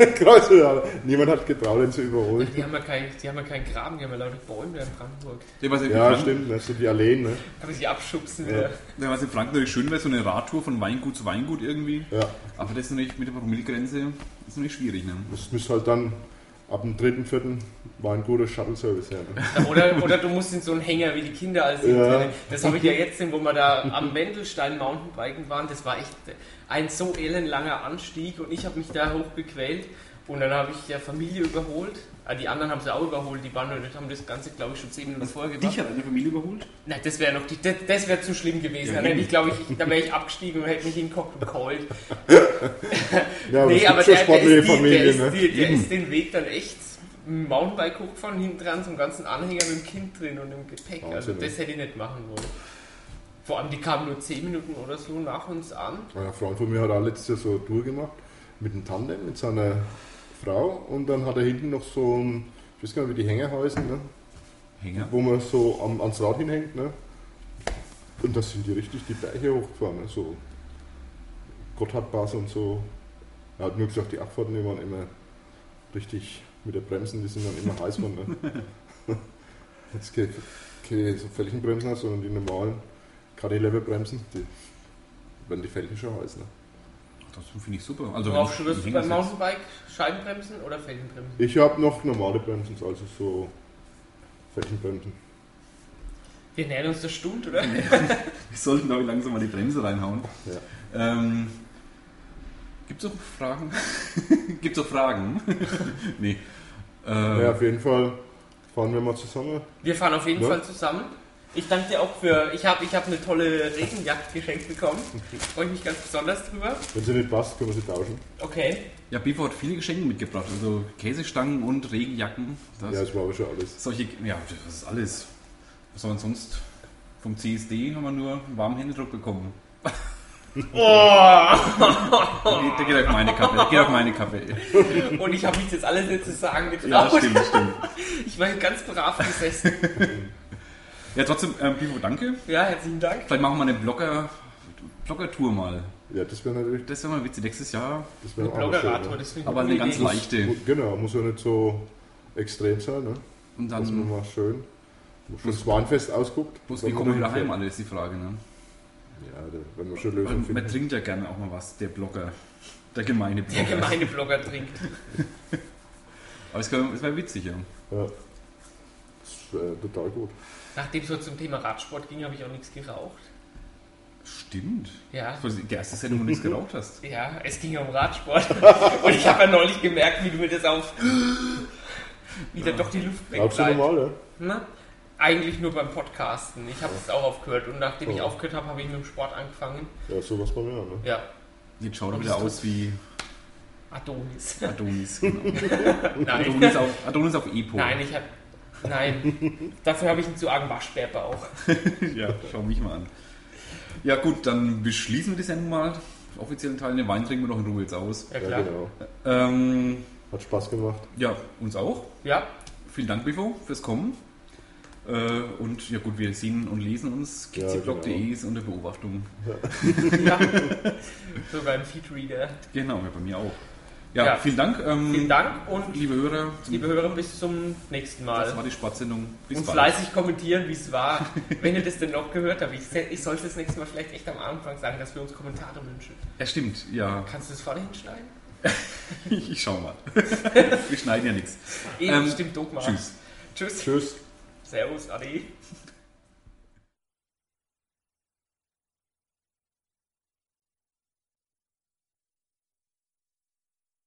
C: [laughs] ja. Niemand hat getraut, ihn zu überholen.
A: Die haben ja keinen die haben ja keinen Graben, die haben ja lauter Bäume in Brandenburg.
B: Was in
C: Ja,
B: Frank-
C: stimmt, ne? so die Alleen, ne?
A: Kann man sich abschubsen
C: Ja.
A: wieder.
B: Der, was in Franken natürlich schön wäre, so eine Radtour von Weingut zu Weingut irgendwie.
C: Ja,
B: Aber das ist natürlich mit der Promillegrenze ist natürlich schwierig. Ne?
C: das müsste halt dann ab dem dritten, vierten war ein guter Shuttle-Service her. Ne?
A: Oder, oder du musst in so einen Hänger wie die Kinder als.
C: Ja.
A: Das habe ich ja jetzt, wo wir da am Wendelstein Mountainbiken waren. Das war echt ein so elendlanger Anstieg und ich habe mich da hochgequält. Und dann habe ich ja Familie überholt. Ah, die anderen haben sie auch überholt. Die waren nur nicht, haben das Ganze, glaube ich, schon zehn Minuten vorher gemacht.
B: Dich hat eine Familie überholt?
A: Nein, das wäre noch die, das, das wäre zu schlimm gewesen.
B: Ja,
A: dann ich, glaube ich, da wäre ich abgestiegen und hätte mich hingeguckt und geholt. [laughs]
C: Ja, aber
A: nee, aber der, der, ist, die, der,
C: Familien,
A: ist,
C: ne?
A: die, der
B: Eben.
A: ist den Weg dann echt Mountainbike hochgefahren, hinten dran zum ganzen Anhänger mit dem Kind drin und dem Gepäck. Also
C: Wahnsinn, ne?
A: das hätte ich nicht machen wollen. Vor allem, die kamen nur 10 Minuten oder so nach uns an.
C: Ein Freund von mir hat auch letztes Jahr so eine Tour gemacht mit einem Tandem, mit seiner Frau und dann hat er hinten noch so ein, ich weiß gar nicht, wie die Hänger heißen, ne?
B: Hänger.
C: wo man so am, ans Rad hinhängt. Ne? Und da sind die richtig die Berge hochgefahren. Ne? So Gotthardpass und so. Er hat nur gesagt, die Abfahrten die waren immer richtig mit der Bremsen, die sind dann immer heiß geworden. Ne? [laughs] Jetzt keine, keine so Felgenbremsen sondern die normalen Cardi-Level-Bremsen, die werden die Felgen schon heiß. Ne?
B: Das finde ich super. Also,
A: Worauf schwörst du beim Mountainbike? Scheibenbremsen oder Felgenbremsen?
C: Ich habe noch normale Bremsen, also so Felgenbremsen.
A: Wir nähern uns der Stunde, oder? [laughs]
B: Wir sollten, glaube ich, langsam mal die Bremse reinhauen.
C: Ja.
B: Ähm, Gibt es auch Fragen? [laughs] Gibt es auch Fragen? [laughs] nee. Äh,
C: Ja, auf jeden Fall fahren wir mal zusammen.
A: Wir fahren auf jeden
C: Ja.
A: Fall zusammen. Ich danke dir auch für. Ich habe ich hab eine tolle Regenjacke geschenkt bekommen. Freue ich mich ganz besonders drüber.
C: Wenn sie nicht passt, können wir sie tauschen.
A: Okay.
B: Ja, Bifo hat viele Geschenke mitgebracht. Also Käsestangen und Regenjacken. Das,
C: Ja, das war aber schon alles.
B: Solche, ja, das ist alles. Was soll man sonst? Vom CSD haben wir nur einen warmen Händedruck bekommen. [laughs]
A: Oh!
B: Der geht auf meine Kappe. Der geht auf meine Kappe.
A: Und ich habe mich jetzt alles nicht zu sagen
B: Ja,
A: getraut.
B: stimmt, stimmt.
A: ich war ganz brav gesessen. [laughs]
B: Ja, trotzdem, ähm, Pivo, danke.
A: Ja, herzlichen Dank.
B: Vielleicht machen wir eine Blogger, Blogger-Tour mal.
C: Ja, das wäre natürlich.
B: Das wäre mal witzig. Nächstes Jahr.
C: Das
A: Eine
C: wäre auch
A: Bloggerradtour,
C: schön,
A: das finde ich
B: Aber
A: eine
B: eine ganz
A: Idee.
B: leichte.
C: Genau, muss ja nicht so extrem sein, ne?
B: Und dann,
C: mal schön. Schon das Weinfest ausguckt.
B: bloß, wie kommen wir wieder
C: hinfährt.
B: heim, alle, ist die Frage. Ne?
C: Ja, da, wenn wir schon Lösungen
B: man
C: finden.
B: trinkt ja gerne auch mal was, der Blogger. Der gemeine
A: Der
B: Blogger.
A: gemeine Blogger trinkt. [laughs]
B: Aber es wäre wär witzig, ja.
C: Ja. Das wäre total gut.
A: Nachdem es so zum Thema Radsport ging, habe ich auch nichts geraucht.
B: Stimmt.
A: Ja.
B: Das war die erste Sendung, wo du nichts geraucht hast. [laughs]
A: Ja, es ging um Radsport. [laughs] Und ich habe ja neulich gemerkt, wie du mir das auf. [gasps] wieder doch die Luft wegbleibt.
C: normal, ja?
A: Na? Eigentlich nur beim Podcasten. Ich habe es auch aufgehört. Und nachdem ich
C: Oh.
A: aufgehört habe, habe ich mit dem Sport angefangen.
C: Ja, sowas bei mir, ne?
A: Ja,
B: Jetzt schaut er wieder aus wie
A: Adonis.
B: Adonis. Genau. [laughs]
A: Nein.
B: Adonis auf, Adonis auf Epo.
A: Nein, ich habe. Nein. Dafür habe ich einen zu argen Waschbärbauch. [laughs]
B: Ja, schau mich mal an. Ja gut, dann beschließen wir die Sendung mal. Offiziellen Teil, den Wein trinken wir noch in Ruhe jetzt aus.
A: Ja,
C: Ja,
A: klar.
C: genau.
B: Ähm,
C: Hat Spaß gemacht.
B: ja, uns auch.
A: Ja,
B: Vielen Dank, Bifo, fürs Kommen. Äh, und ja gut, wir sehen und lesen uns.
C: Ja,
B: gcblog.de ist unter Beobachtung. [laughs]
A: ja. Sogar im Feedreader.
B: Genau, ja, bei mir auch. Ja,
A: Ja.
B: vielen Dank. Ähm,
A: Vielen Dank und
B: Liebe Hörer,
A: liebe Hörer, bis zum nächsten
B: das war
A: Mal.
B: die Sportsendung. Bis
A: Und
B: bald.
A: fleißig kommentieren, wie es war. [laughs] Wenn ihr das denn noch gehört habt. Ich, ich sollte das nächste Mal vielleicht echt am Anfang sagen, dass wir uns Kommentare wünschen.
B: Ja, stimmt, ja.
A: Kannst du das vorne hinschneiden? [laughs]
B: Ich schau mal. [laughs] wir schneiden ja nichts.
A: Eben,
B: Ähm,
A: stimmt, Dogma.
B: Tschüss.
A: Tschüss.
C: Tschüss.
A: Servus, Adi.